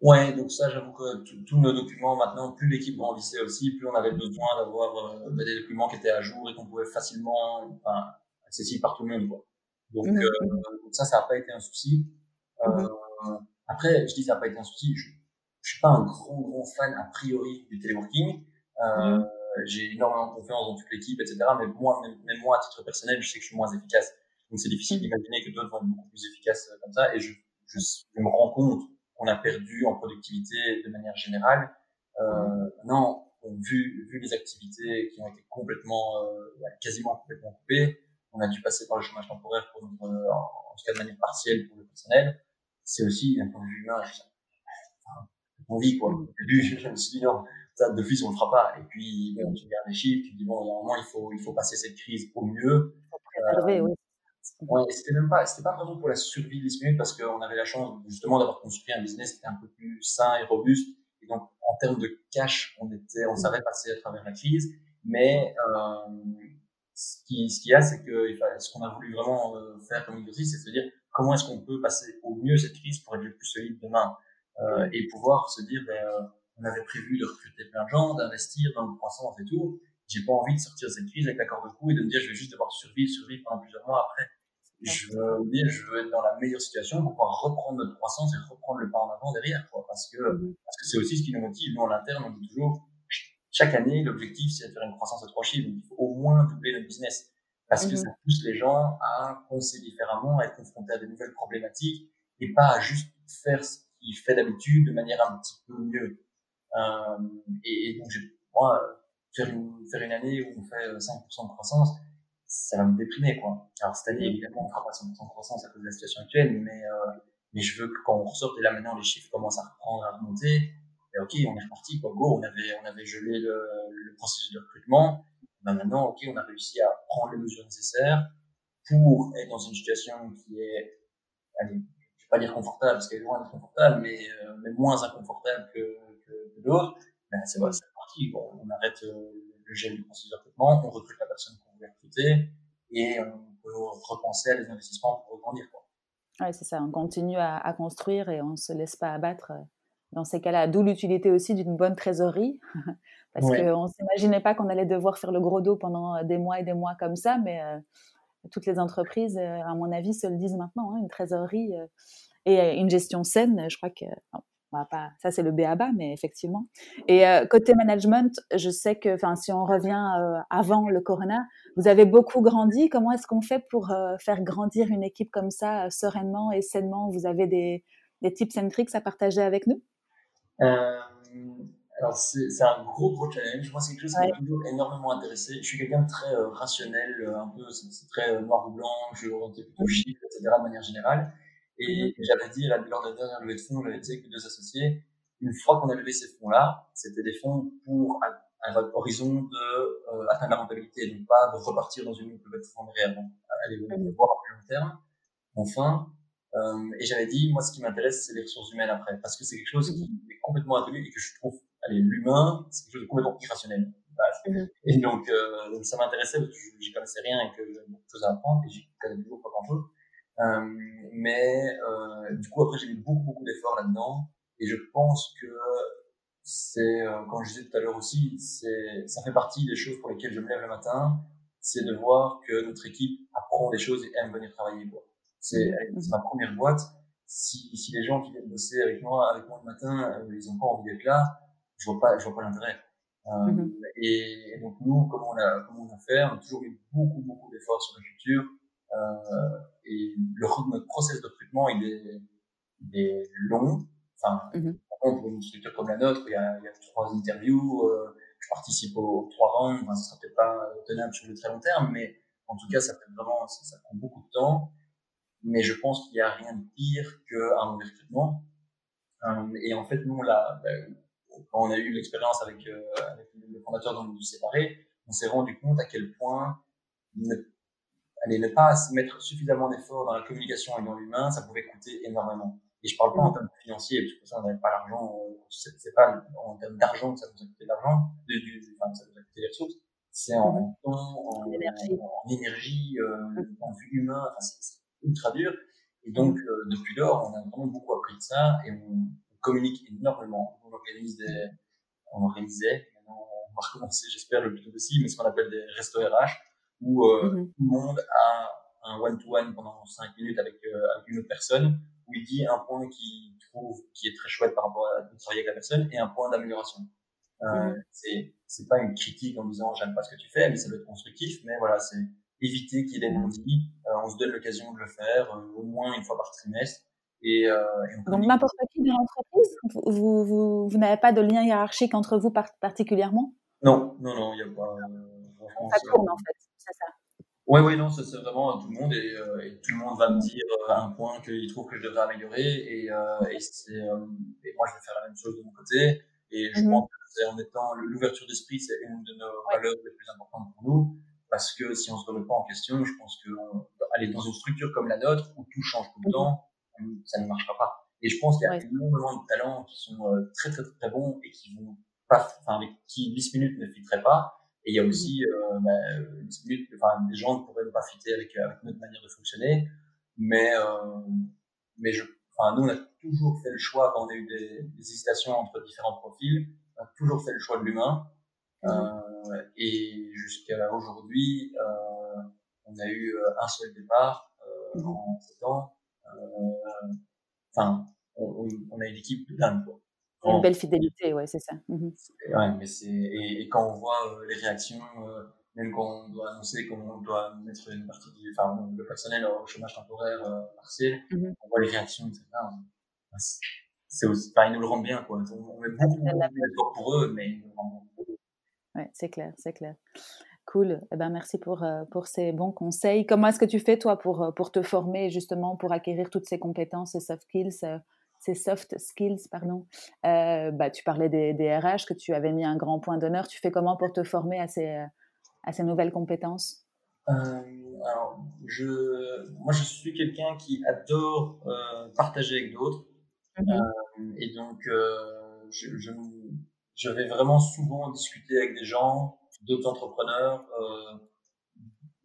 Ouais, donc ça, j'avoue que tous nos documents, maintenant, plus l'équipe grandissait aussi, plus on avait besoin d'avoir euh, bah, des documents qui étaient à jour et qu'on pouvait facilement, enfin, accessibles par tout le monde, quoi. Donc, mmh euh, ça, ça n'a pas été un souci. Mmh après, je dis ça n'a pas été un souci. Je, je suis pas un grand, grand fan, a priori, du téléworking. Mmh j'ai énormément confiance dans toute l'équipe, etc. Mais moi, même, moi, à titre personnel, je sais que je suis moins efficace. Donc c'est difficile d'imaginer que d'autres vont être beaucoup plus efficaces euh, comme ça. Et je, je, me rends compte qu'on a perdu en productivité de manière générale. Euh, maintenant, vu, vu les activités qui ont été complètement, euh, quasiment complètement coupées, on a dû passer par le chômage temporaire pour notre, euh, en tout cas de manière partielle pour le personnel. C'est aussi d'un point de vue humain, enfin, on vit quoi. Au début, je me suis dit non, ça, de fils, on le fera pas. Et puis, bon, tu regardes les chiffres, tu dis, bon, il y a un moment, il faut, il faut passer cette crise au mieux. Euh, oui. Ouais, c'était même pas, c'était pas vraiment pour la survie de 10 minutes parce qu'on avait la chance, justement, d'avoir construit un business qui était un peu plus sain et robuste. Et donc, en termes de cash, on était, on savait passer à travers la crise. Mais, euh, ce qui, ce qu'il y a, c'est que, ce qu'on a voulu vraiment euh, faire comme exercice, c'est de se dire, comment est-ce qu'on peut passer au mieux cette crise pour être le plus solide demain, euh, et pouvoir se dire, ben, euh, on avait prévu de recruter plein de gens, d'investir dans le croissance et tout. J'ai pas envie de sortir de cette crise avec la corde de cou et de me dire je vais juste devoir survivre, survivre pendant plusieurs mois après. Je veux dire, je veux être dans la meilleure situation pour pouvoir reprendre notre croissance et reprendre le pas en avant derrière, quoi. Parce que, parce que c'est aussi ce qui nous motive. Nous, en interne, on dit toujours, chaque année, l'objectif, c'est de faire une croissance à trois chiffres. Donc, il faut au moins doubler notre business. Parce que mm-hmm. ça pousse les gens à penser différemment, à être confrontés à de nouvelles problématiques et pas à juste faire ce qu'ils font d'habitude de manière un petit peu mieux. Euh, et, et, donc, moi, faire une, faire une année où on fait 5% euh, de croissance, ça va me déprimer, quoi. Alors, cette année, évidemment, on fera pas 100% de croissance à cause de la situation actuelle, mais, euh, mais je veux que quand on ressorte, et là, maintenant, les chiffres commencent à reprendre, à remonter, et ok, on est reparti, quoi. Go, on avait, on avait gelé le, le processus de recrutement. Ben maintenant, ok, on a réussi à prendre les mesures nécessaires pour être dans une situation qui est, allez, je vais pas dire confortable, parce qu'elle est loin d'être confortable, mais, euh, mais moins inconfortable que, que, d'autres, ben c'est bon, c'est parti. Bon, on arrête euh, le gel du processus de recrutement, on recrute la personne qu'on veut recruter et on peut repenser à des investissements pour grandir. Oui, c'est ça. On continue à, à, construire et on ne se laisse pas abattre euh, dans ces cas-là. D'où l'utilité aussi d'une bonne trésorerie. Parce qu'on ne s'imaginait pas qu'on allait devoir faire le gros dos pendant euh, des mois et des mois comme ça. Mais euh, toutes les entreprises, à mon avis, se le disent maintenant. Hein, une trésorerie euh, et une gestion saine, je crois que pas, ça c'est le B à bas, mais effectivement. Et euh, côté management, je sais que, enfin, si on revient euh, avant le Corona, vous avez beaucoup grandi. Comment est-ce qu'on fait pour euh, faire grandir une équipe comme ça, sereinement et sainement? Vous avez des, des tips and tricks à partager avec nous? Alors c'est un gros gros challenge. Moi c'est quelque chose qui m'a toujours énormément intéressé. Je suis quelqu'un de très rationnel, un peu c'est très noir ou blanc. Je suis orienté plutôt chiffres, etc. de manière générale. Et mmh j'avais dit, lors de la dernière levée de fonds, j'avais dit avec les deux associés, une fois qu'on a levé ces fonds-là, c'était des fonds pour un horizon de euh, atteindre la rentabilité, donc pas de repartir dans une levée de fonds derrière, donc aller mmh voir à plus long terme. Enfin, euh, et j'avais dit, moi, ce qui m'intéresse, c'est les ressources humaines après, parce que c'est quelque chose qui mmh est complètement inconnu et que je trouve, allez, l'humain, c'est quelque chose de complètement irrationnel. Et donc, euh, ça m'intéressait parce que j'y connaissais rien et que j'avais beaucoup de choses à apprendre et j'y connais toujours pas grand chose. Euh, mais euh, du coup, après, j'ai mis beaucoup, beaucoup d'efforts là-dedans et je pense que c'est, euh, comme je disais tout à l'heure aussi, c'est, ça fait partie des choses pour lesquelles je me lève le matin, c'est de voir que notre équipe apprend des choses et aime venir travailler. Quoi. C'est, c'est ma première boîte. Si, si les gens qui viennent bosser avec moi, avec moi le matin, euh, ils ont pas envie d'être là, je vois pas, je vois pas l'intérêt. Euh, mhm. et, donc nous, comment on a, comment on a fait, on a toujours eu beaucoup, beaucoup d'efforts sur la culture. Euh, et le, notre process de recrutement, il est, il est long. Enfin, mhm. pour une structure comme la nôtre, il y a, il y a trois interviews, euh, je participe aux, trois rounds, enfin, ça sera peut-être pas tenable sur le très long terme, mais en tout cas, ça fait vraiment, ça, ça prend beaucoup de temps. Mais je pense qu'il n'y a rien de pire qu'un mauvais recrutement. Euh, et en fait, nous, là, ben, quand on a eu l'expérience avec, euh, avec le fondateur dont nous séparés, on s'est rendu compte à quel point ne, allez, ne pas mettre suffisamment d'efforts dans la communication et dans l'humain, ça pouvait coûter énormément. Et je parle pas en termes financiers, parce que ça, on n'avait pas l'argent, c'est pas en termes d'argent que ça nous a coûté l'argent, enfin, ça nous a coûté les ressources. C'est en mhm. temps, en, énergie, en, énergie euh, mhm. en vue humain, enfin, c'est ultra dur. Et donc, euh, depuis lors, on a vraiment beaucoup appris de ça et on, on communique énormément. On organise des, on organisait, maintenant on va recommencer, j'espère, le plus tôt possible, mais ce qu'on appelle des restos RH, où euh, tout le monde a un one-to-one pendant 5 minutes avec, avec une autre personne où il dit un point qu'il trouve qui est très chouette par rapport à de travailler avec la personne et un point d'amélioration. Euh, mm. c'est c'est pas une critique en disant j'aime pas ce que tu fais, mais ça doit être constructif. Mais voilà, c'est éviter qu'il ait non dit. Euh, on se donne l'occasion de le faire euh, au moins une fois par trimestre. Et, euh, et Donc n'importe qui dans l'entreprise, vous, vous, vous, n'avez pas de lien hiérarchique entre vous particulièrement? Non, non, non, il y a pas. Euh, ça tourne en fait. Oui, oui, non, c'est vraiment tout le monde et, euh, et, tout le monde va me dire euh, un point qu'il trouve que je devrais améliorer et, euh, et, euh, et, moi je vais faire la même chose de mon côté et je mhm. pense que c'est en étant l'ouverture d'esprit c'est une de nos valeurs les plus importantes pour nous parce que si on se remet pas en question, je pense que aller dans une structure comme la nôtre où tout change tout le mhm. temps, ça ne marchera pas. Et je pense qu'il y a énormément de talents qui sont très, très très bons et qui vont pas, enfin avec qui 10 minutes ne filtreraient pas et il y a aussi euh, bah, minutes, enfin, des gens ne pourraient pas fitter avec, avec notre manière de fonctionner. Mais, euh, mais je, enfin, nous, on a toujours fait le choix, quand on a eu des, des hésitations entre différents profils, on a toujours fait le choix de l'humain. Mmh. Euh, et jusqu'à aujourd'hui, euh, on a eu euh, un seul départ euh, mmh. en sept ans. Euh, enfin, on, on, a une équipe de dingue, quoi. Une belle fidélité, ouais, c'est ça. Mmh ouais, mais c'est et, et, quand on voit euh, les réactions, euh, même quand on doit annoncer qu'on doit mettre une partie du, enfin, le personnel au chômage temporaire euh, partiel, mmh on voit les réactions, etc. C'est aussi, enfin, ils nous le rendent bien, quoi. On, met beaucoup, d'efforts pour eux, mais ils nous le rendent bien. Ouais, c'est clair, c'est clair. Cool. Eh ben, merci pour, pour ces bons conseils. Comment est-ce que tu fais, toi, pour, pour te former, justement, pour acquérir toutes ces compétences et soft skills ces soft skills, pardon. Euh, bah, tu parlais des, des, RH, que tu avais mis un grand point d'honneur. Tu fais comment pour te former à ces, à ces nouvelles compétences? Euh, alors, je, moi, je suis quelqu'un qui adore euh, partager avec d'autres. Mmh euh, et donc, je, je, je, vais vraiment souvent discuter avec des gens, d'autres entrepreneurs,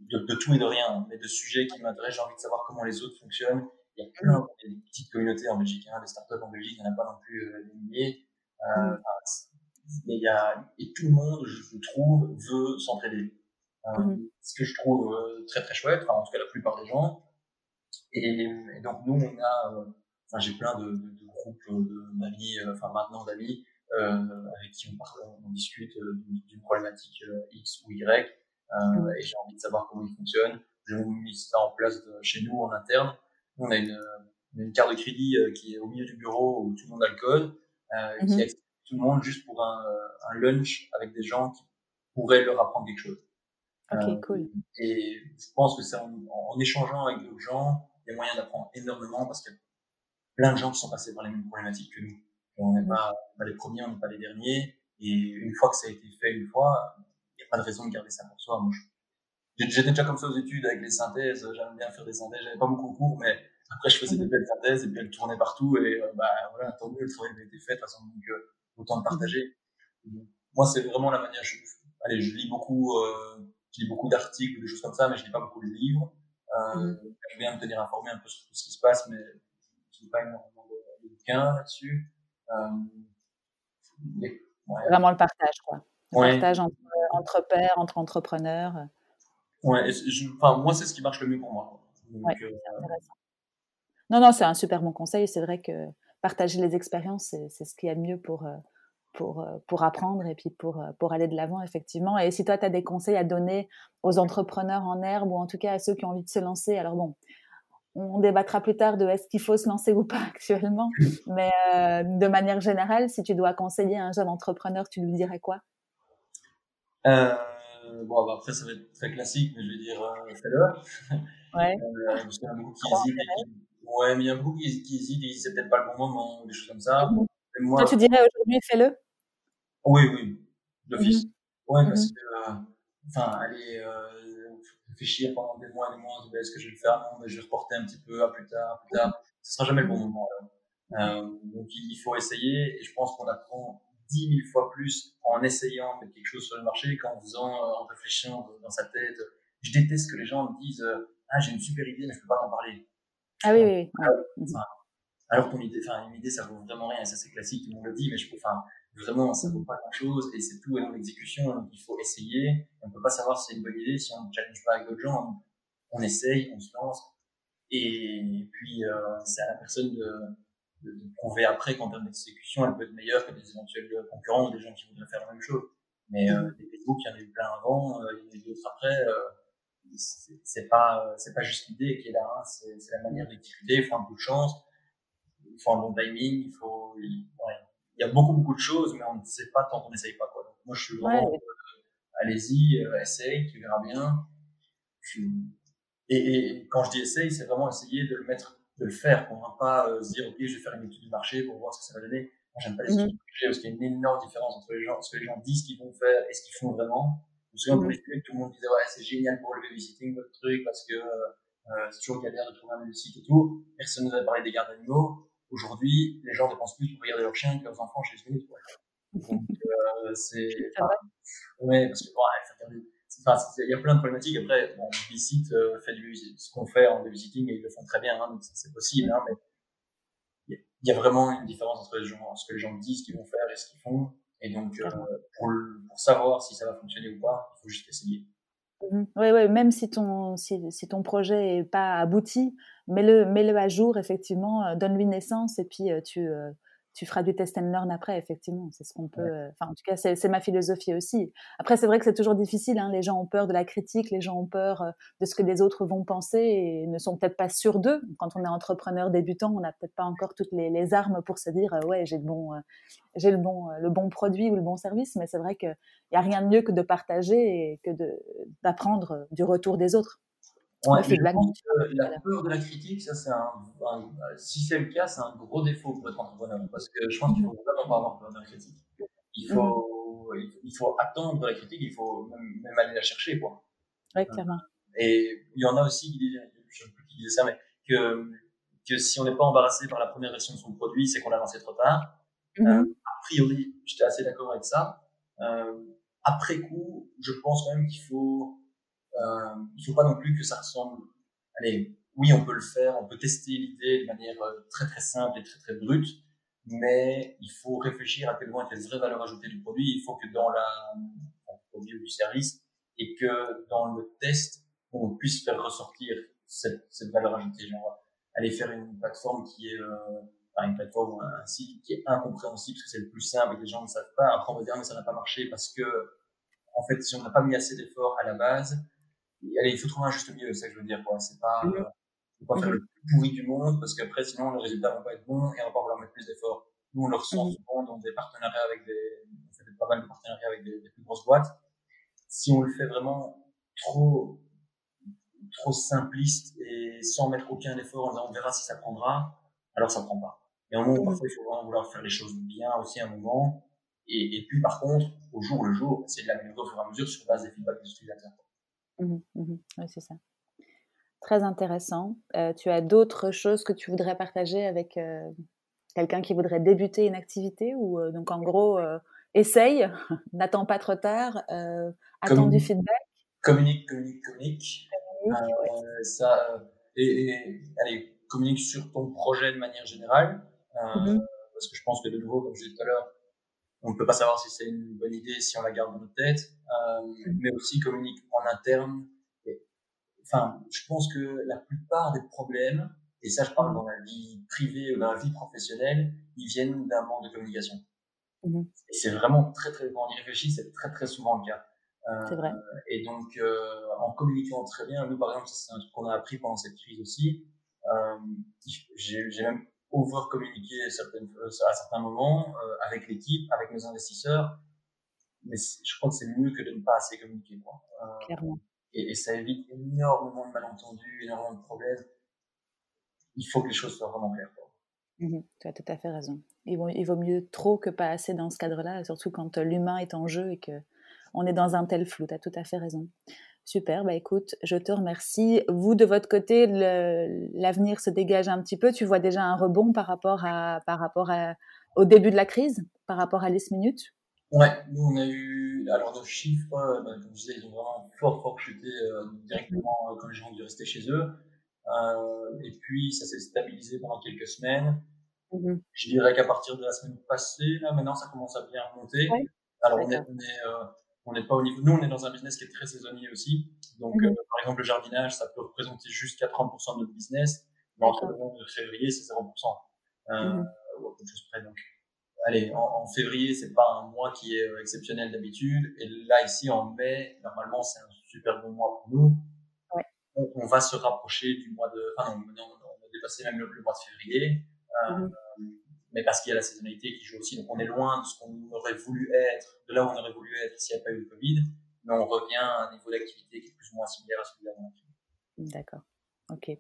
de, de, tout et de rien, mais de sujets qui m'intéressent. J'ai envie de savoir comment les autres fonctionnent il y a plein de petites communautés en Belgique, hein, des startups en Belgique, il n'y en a pas non plus euh, des milliers. Euh, mm. il y a, et tout le monde, je trouve, veut s'entraider. Euh, mm-hmm. Ce que je trouve euh, très très chouette, enfin, en tout cas la plupart des gens. Et, et donc nous, on a, euh, enfin j'ai plein de, de, de groupes d'amis, enfin maintenant d'amis, avec qui on, parle, on discute d'une problématique X ou Y, mm. et j'ai envie de savoir comment ils fonctionnent. Je mis ça en place de, chez nous en interne on a une, une carte de crédit euh, qui est au milieu du bureau où tout le monde a le code, euh, qui mhm. accepte tout le monde juste pour un, un, lunch avec des gens qui pourraient leur apprendre quelque chose. Ok, euh, cool. Et je pense que c'est en, en, échangeant avec d'autres gens, il y a moyen d'apprendre énormément parce qu'il y a plein de gens qui sont passés par les mêmes problématiques que nous. on n'est mhm. pas, pas, les premiers, on n'est pas les derniers. Et une fois que ça a été fait une fois, il n'y a pas de raison de garder ça pour soi. Moi, J'étais déjà comme ça aux études avec les synthèses, j'aimais bien faire des synthèses, j'avais pas beaucoup de cours, mais après je faisais des belles synthèses et puis elles tournaient partout et euh, bah voilà, tant mieux, le travail avait été fait, de toute façon, donc euh, autant le partager. Moi, c'est vraiment la manière, je, allez, je lis beaucoup, euh, je lis beaucoup d'articles des choses comme ça, mais je lis pas beaucoup de livres. Mmh. Je viens me tenir informé un peu sur tout ce qui se passe, mais je lis pas énormément de, de bouquins là-dessus. Vraiment le partage, quoi. Le partage entre, entre pairs, entre entrepreneurs. Ouais, enfin, moi, c'est ce qui marche le mieux pour moi. Donc, euh, non, non, c'est un super bon conseil. C'est vrai que partager les expériences, c'est ce qu'il y a de mieux pour, euh, pour, euh, pour apprendre et puis pour, pour aller de l'avant, effectivement. Et si toi, tu as des conseils à donner aux entrepreneurs en herbe ou en tout cas à ceux qui ont envie de se lancer, alors bon, on débattra plus tard de est-ce qu'il faut se lancer ou pas actuellement, mais de manière générale, si tu dois conseiller un jeune entrepreneur, tu lui dirais quoi? Euh, bon, bah, après, ça va être très classique, mais je vais dire euh, fais-le. Ouais. Euh, parce qu'il y a beaucoup qui hésitent. Ouais, mais il y a beaucoup qui, qui hésitent et disent c'est peut-être pas le bon moment, ou des choses comme ça. Mhm. moi, Toi, tu dirais aujourd'hui fais-le Oui, oui, d'office. Mmh. Ouais, parce mhm. que, euh, enfin, aller euh, réfléchir pendant des mois et des mois, est-ce que je vais le faire? Non, mais je vais reporter un petit peu à plus tard, plus tard. Ce sera jamais le bon moment. Euh, donc, il faut essayer et je pense qu'on apprend 10 000 fois plus en essayant de mettre quelque chose sur le marché qu'en faisant, euh, en réfléchissant dans sa tête. Je déteste que les gens me disent Ah, j'ai une super idée, mais je peux pas t'en parler. Ah oui, oui, oui. Alors, ton idée, enfin, une idée, ça vaut vraiment rien. Ça, c'est classique, tout le monde le dit, mais je peux, enfin, vraiment, ça vaut pas grand chose et c'est tout est dans l'exécution. Donc, il faut essayer. On peut pas savoir si c'est une bonne idée si on ne challenge pas avec d'autres gens. On, essaye, on se lance. Et puis, euh, c'est à la personne de, de, prouver après qu'en termes d'exécution, elle peut être meilleure que des éventuels concurrents ou des gens qui voudraient faire la même chose. Mais euh, des Facebook, il y en a eu plein avant, euh, il y en a eu d'autres après. Euh, c'est pas c'est pas juste l'idée qui est là, hein, c'est la manière d'exécuter. Il faut un peu de chance, il faut un bon timing, il faut il, ouais. il y a beaucoup beaucoup de choses, mais on ne sait pas tant qu'on n'essaye pas quoi. Donc, moi, je suis vraiment euh, allez-y, euh, essaye, tu verras bien. Et, et, quand je dis essaye, c'est vraiment essayer de le mettre de le faire. On ne pas euh, se dire, OK, je vais faire une étude du marché pour voir ce que ça va donner. Moi, j'aime pas les études du marché parce qu'il y a une énorme différence entre les gens, ce que les gens disent qu'ils vont faire et ce qu'ils font vraiment. Me souviens pour les tout le monde disait, ouais, c'est génial pour le babysitting, votre truc, parce que euh, c'est toujours galère de trouver un site et tout. Personne ne nous avait parlé des gardes d'animaux. Aujourd'hui, les gens dépensent plus pour regarder leurs chiens que leurs enfants chez les minutes. Donc, euh, c'est. Ouais, parce que, ouais, il y a plein de problématiques. Après, bon, Bicit euh, fait du, ce qu'on fait en babysitting et ils le font très bien, hein, donc c'est possible, hein, mais il y, a vraiment une différence entre les gens, ce que les gens disent qu'ils vont faire et ce qu'ils font. Et donc, euh, pour, pour, savoir si ça va fonctionner ou pas, il faut juste essayer. Oui, mmh oui, même si ton, si, si ton projet n'est pas abouti, mets-le mets -le à jour, effectivement, euh, donne-lui naissance et puis tu, tu feras du test and learn après, effectivement. C'est ce qu'on peut. Euh, enfin, en tout cas, c'est ma philosophie aussi. Après, c'est vrai que c'est toujours difficile. Hein. Les gens ont peur de la critique, les gens ont peur euh, de ce que les autres vont penser et ne sont peut-être pas sûrs d'eux. Quand on est entrepreneur débutant, on n'a peut-être pas encore toutes les, les, armes pour se dire euh, ouais, j'ai le bon, j'ai le bon, le bon produit ou le bon service. Mais c'est vrai qu'il n'y a rien de mieux que de partager et que d'apprendre du retour des autres. Ouais, la peur de la critique, ça c'est un, si c'est le cas, c'est un gros défaut pour être entrepreneur, parce que je pense qu'il faut vraiment pas avoir peur de la critique. Il mmh. faut, il faut attendre la critique, il faut même, aller la chercher, quoi. Ouais, clairement. Et il y en a aussi qui disent, je sais plus qui disait ça, mais que, que si on n'est pas embarrassé par la première version de son produit, c'est qu'on l'a lancé trop tard. Mmh. Euh, a priori, j'étais assez d'accord avec ça. Euh, après coup, je pense quand même qu'il faut euh, il faut pas non plus que ça ressemble. Allez, oui, on peut le faire, on peut tester l'idée de manière euh, très très simple et très très brute, mais il faut réfléchir à quel point est la vraie valeur ajoutée du produit. Il faut que dans la produit ou du service et que dans le test, on puisse faire ressortir cette, cette valeur ajoutée. Genre, aller faire une plateforme qui est euh, une plateforme un site qui est incompréhensible parce que c'est le plus simple et que les gens ne savent pas. Après, on va dire mais ça n'a pas marché parce que en fait, si on n'a pas mis assez d'efforts à la base, allez, il faut trouver un juste milieu, c'est ça que je veux dire, quoi. C'est pas, mmh. faut pas faire le plus pourri du monde, parce qu'après, sinon, le résultat va pas être bon et on va pas vouloir mettre plus d'efforts. Nous, on le ressent mmh. souvent dans des partenariats avec des, on fait pas mal de partenariats avec des, des, plus grosses boîtes. Si on le fait vraiment trop, trop simpliste et sans mettre aucun effort en disant on verra si ça prendra, alors ça prend pas. Et au moment, mmh. parfois, il faut vraiment vouloir faire les choses bien aussi à un moment. Et, et puis, par contre, au jour le jour, c'est de l'améliorer au fur et à mesure sur base des feedbacks des utilisateurs. Mmh mmh oui, c'est ça. Très intéressant. Euh, tu as d'autres choses que tu voudrais partager avec euh, quelqu'un qui voudrait débuter une activité ou euh, donc en gros essaye, n'attends pas trop tard, attends du feedback? Communique, communique, communique. ça, et, allez, communique sur ton projet de manière générale. Mmh parce que je pense que de nouveau, comme je disais tout à l'heure, on ne peut pas savoir si c'est une bonne idée si on la garde dans notre tête, euh, mmh. mais aussi communique en interne. enfin, je pense que la plupart des problèmes, et ça je parle dans la vie privée ou dans la vie professionnelle, ils viennent d'un manque de communication. Mmh. Et c'est vraiment très très, quand on y réfléchit, c'est très très souvent le cas. Euh, c'est vrai. Et donc, euh, en communiquant très bien, nous par exemple, c'est un truc qu'on a appris pendant cette crise aussi. Euh, j'ai même over communiquer certaines, euh, à certains moments euh, avec l'équipe, avec nos investisseurs. Mais je crois que c'est mieux que de ne pas assez communiquer. Quoi. Euh, Clairement. Et, et, ça évite énormément de malentendus, énormément de problèmes. Il faut que les choses soient vraiment claires. Quoi. Mmh tu as tout à fait raison. Il vaut, il vaut mieux trop que pas assez dans ce cadre-là, surtout quand l'humain est en jeu et que on est dans un tel flou. Tu as tout à fait raison. Super, bah écoute, je te remercie. Vous, de votre côté, l'avenir se dégage un petit peu. Tu vois déjà un rebond par rapport, à, par rapport à, au début de la crise, par rapport à List Minute Ouais, nous on a eu, alors nos chiffres, bah, comme je disais, ils ont vraiment fort, fort chuté euh, directement euh, quand les gens ont dû rester chez eux. Euh, et puis ça s'est stabilisé pendant quelques semaines. Mmh je dirais qu'à partir de la semaine passée, là maintenant ça commence à bien remonter. alors on est, on est euh, on n'est pas au niveau. Nous, on est dans un business qui est très saisonnier aussi. Donc, mhm. euh, par exemple, le jardinage, ça peut représenter jusqu'à 30% de notre business. Mais entre novembre et février, c'est 0%. Euh, chose près. Donc, allez, en, février, c'est pas un mois qui est euh, exceptionnel d'habitude. Et là, ici, en mai, normalement, c'est un super bon mois pour nous. Ouais. On, va se rapprocher du mois de. Enfin, non, on, on a dépassé même le, mois de février. Euh, mhm mais parce qu'il y a la saisonnalité qui joue aussi. Donc on est loin de ce qu'on aurait voulu être, de là où on aurait voulu être s'il n'y avait pas eu le Covid, mais on revient à un niveau d'activité qui est plus ou moins similaire à celui d'avant. D'accord. Ok.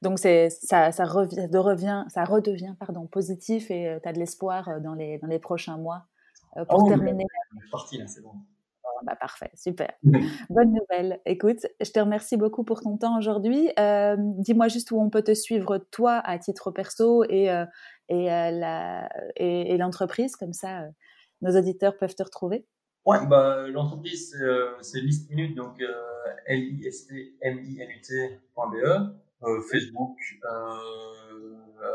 Donc c'est ça, ça revient, de revient, ça redevient pardon positif et euh, tu as de l'espoir euh, dans les dans les prochains mois euh, pour oh, terminer. C'est parti là, c'est bon. Bah, parfait, super. Bonne nouvelle. Écoute, je te remercie beaucoup pour ton temps aujourd'hui. Euh, dis-moi juste où on peut te suivre, toi, à titre perso et, euh, et, euh, la, et, l'entreprise, comme ça, nos auditeurs peuvent te retrouver. Ouais, bah, l'entreprise, c'est List Minute, donc L-I-S-T-M-I-N-U-T.be, Facebook,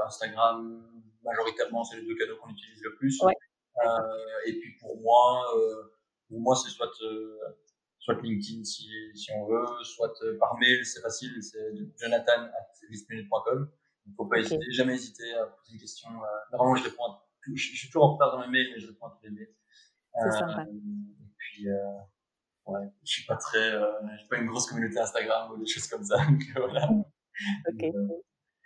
Instagram, majoritairement, c'est les deux canaux qu'on utilise le plus. Ouais. et puis pour moi, pour moi, c'est soit, euh, soit LinkedIn si, si on veut, soit euh, par mail, c'est facile, c'est jonathan.listminute.com. Il ne faut pas hésiter, jamais hésiter à poser une question. Euh, normalement, je réponds à tout. Je, suis toujours en retard dans mes mails, mais je réponds à tous les mails. C'est sympa. Et puis, ouais, je suis pas très, j'ai pas une grosse communauté Instagram ou des choses comme ça. Donc voilà. ok.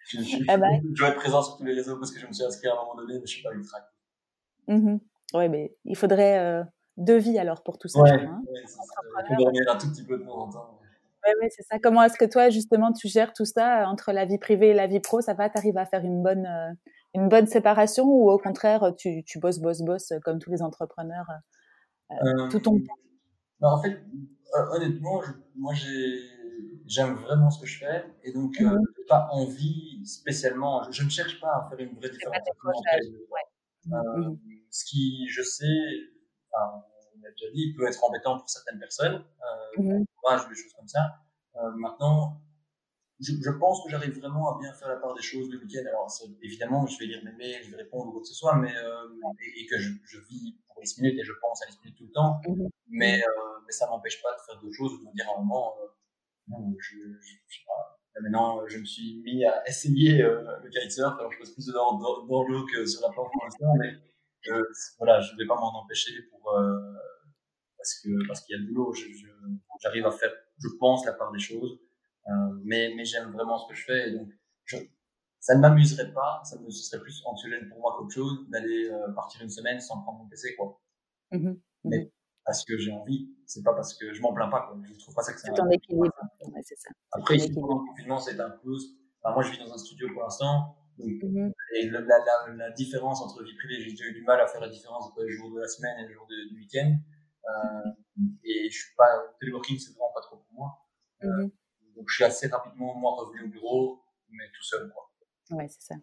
je, je, je, eh ben. je, vais être présent sur tous les réseaux parce que je me suis inscrit à un moment donné, mais je suis pas ultra actif. Mm Oui, mais il faudrait de vie alors pour tout ça. Ouais, hein. ouais un tout petit peu de temps en temps. Oui, c'est ça. Comment est-ce que toi, justement, tu gères tout ça euh, entre la vie privée et la vie pro? Ça va, tu arrives à faire une bonne, euh, une bonne séparation ou au contraire, tu, tu bosses, bosses, bosses comme tous les entrepreneurs euh, tout ton temps? bah, En fait, honnêtement, moi, j'aime vraiment ce que je fais et donc je n'ai pas envie spécialement, je, ne cherche pas à faire une vraie différence. Ouais. Mmh. Ce qui, je sais, enfin, on l'a déjà dit, il peut être embêtant pour certaines personnes, euh, mmh. courage, des choses comme ça. Euh, maintenant, je, je, pense que j'arrive vraiment à bien faire la part des choses le week-end. Alors, évidemment, je vais lire mes mails, je vais répondre ou quoi que ce soit, mais euh, et, que je, je, vis pour 10 minutes et je pense à 10 minutes tout le temps. Mmh. Mais, euh, mais ça m'empêche pas de faire d'autres choses, de me dire à un moment, euh, non, je, je, je sais pas. maintenant, je me suis mis à essayer euh, le kitesurf. Alors, je passe plus dans, dans, dans l'eau que sur la planche pour l'instant, mais euh, voilà, je ne vais pas m'en empêcher pour euh, parce que parce qu'il y a le boulot. J'arrive à faire, je pense, la part des choses, euh, mais mais j'aime vraiment ce que je fais et donc je, ça ne m'amuserait pas, ça me, ce serait plus anxiogène pour moi qu'autre chose d'aller euh, partir une semaine sans prendre mon PC quoi. Mmh mais mmh parce que j'ai envie, c'est pas parce que je m'en plains pas quoi. Je trouve pas ça que c'est un équilibre. Ouais, c'est ça. Après ici pendant le confinement c'est un peu, enfin, moi je vis dans un studio pour l'instant, Mmh et la, la, la, différence entre vie privée, j'ai eu du mal à faire la différence entre les jours de la semaine et les jours du week-end. Euh, et je suis pas, téléworking, c'est vraiment pas trop pour moi. Euh, mmh donc je suis assez rapidement, moi, revenu au bureau, mais tout seul, quoi. Ouais, c'est ça.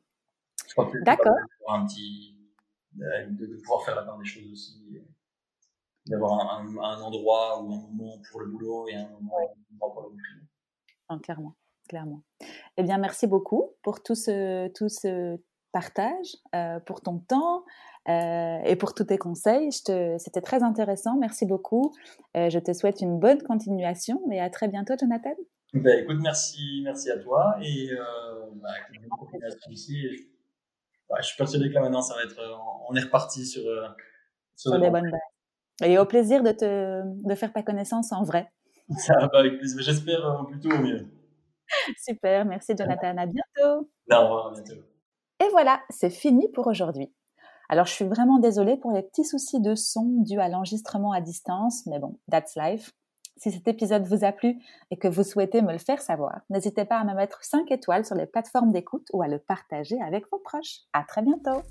D'accord. Un petit, de, de, pouvoir faire la part des choses aussi. d'avoir un, endroit ou un moment pour le boulot et un moment, pour le boulot. clairement, clairement. Eh bien, merci beaucoup pour tout ce, tout ce partage, euh, pour ton temps euh, et pour tous tes conseils. C'était très intéressant. Merci beaucoup. Euh, je te souhaite une bonne continuation et à très bientôt, Jonathan. Ben, écoute, merci, merci à toi et bah, ici. je suis persuadé que là maintenant, ça va être, on est reparti sur, sur, sur des bonnes bases. Et au plaisir de, te, de faire ta connaissance en vrai. Ça va avec plaisir. J'espère euh, plutôt au mieux. Super, merci Jonathan. À bientôt. au revoir, à bientôt. Et voilà, c'est fini pour aujourd'hui. Alors, je suis vraiment désolée pour les petits soucis de son dus à l'enregistrement à distance, mais bon, that's life. Si cet épisode vous a plu et que vous souhaitez me le faire savoir, n'hésitez pas à me mettre 5 étoiles sur les plateformes d'écoute ou à le partager avec vos proches. À très bientôt!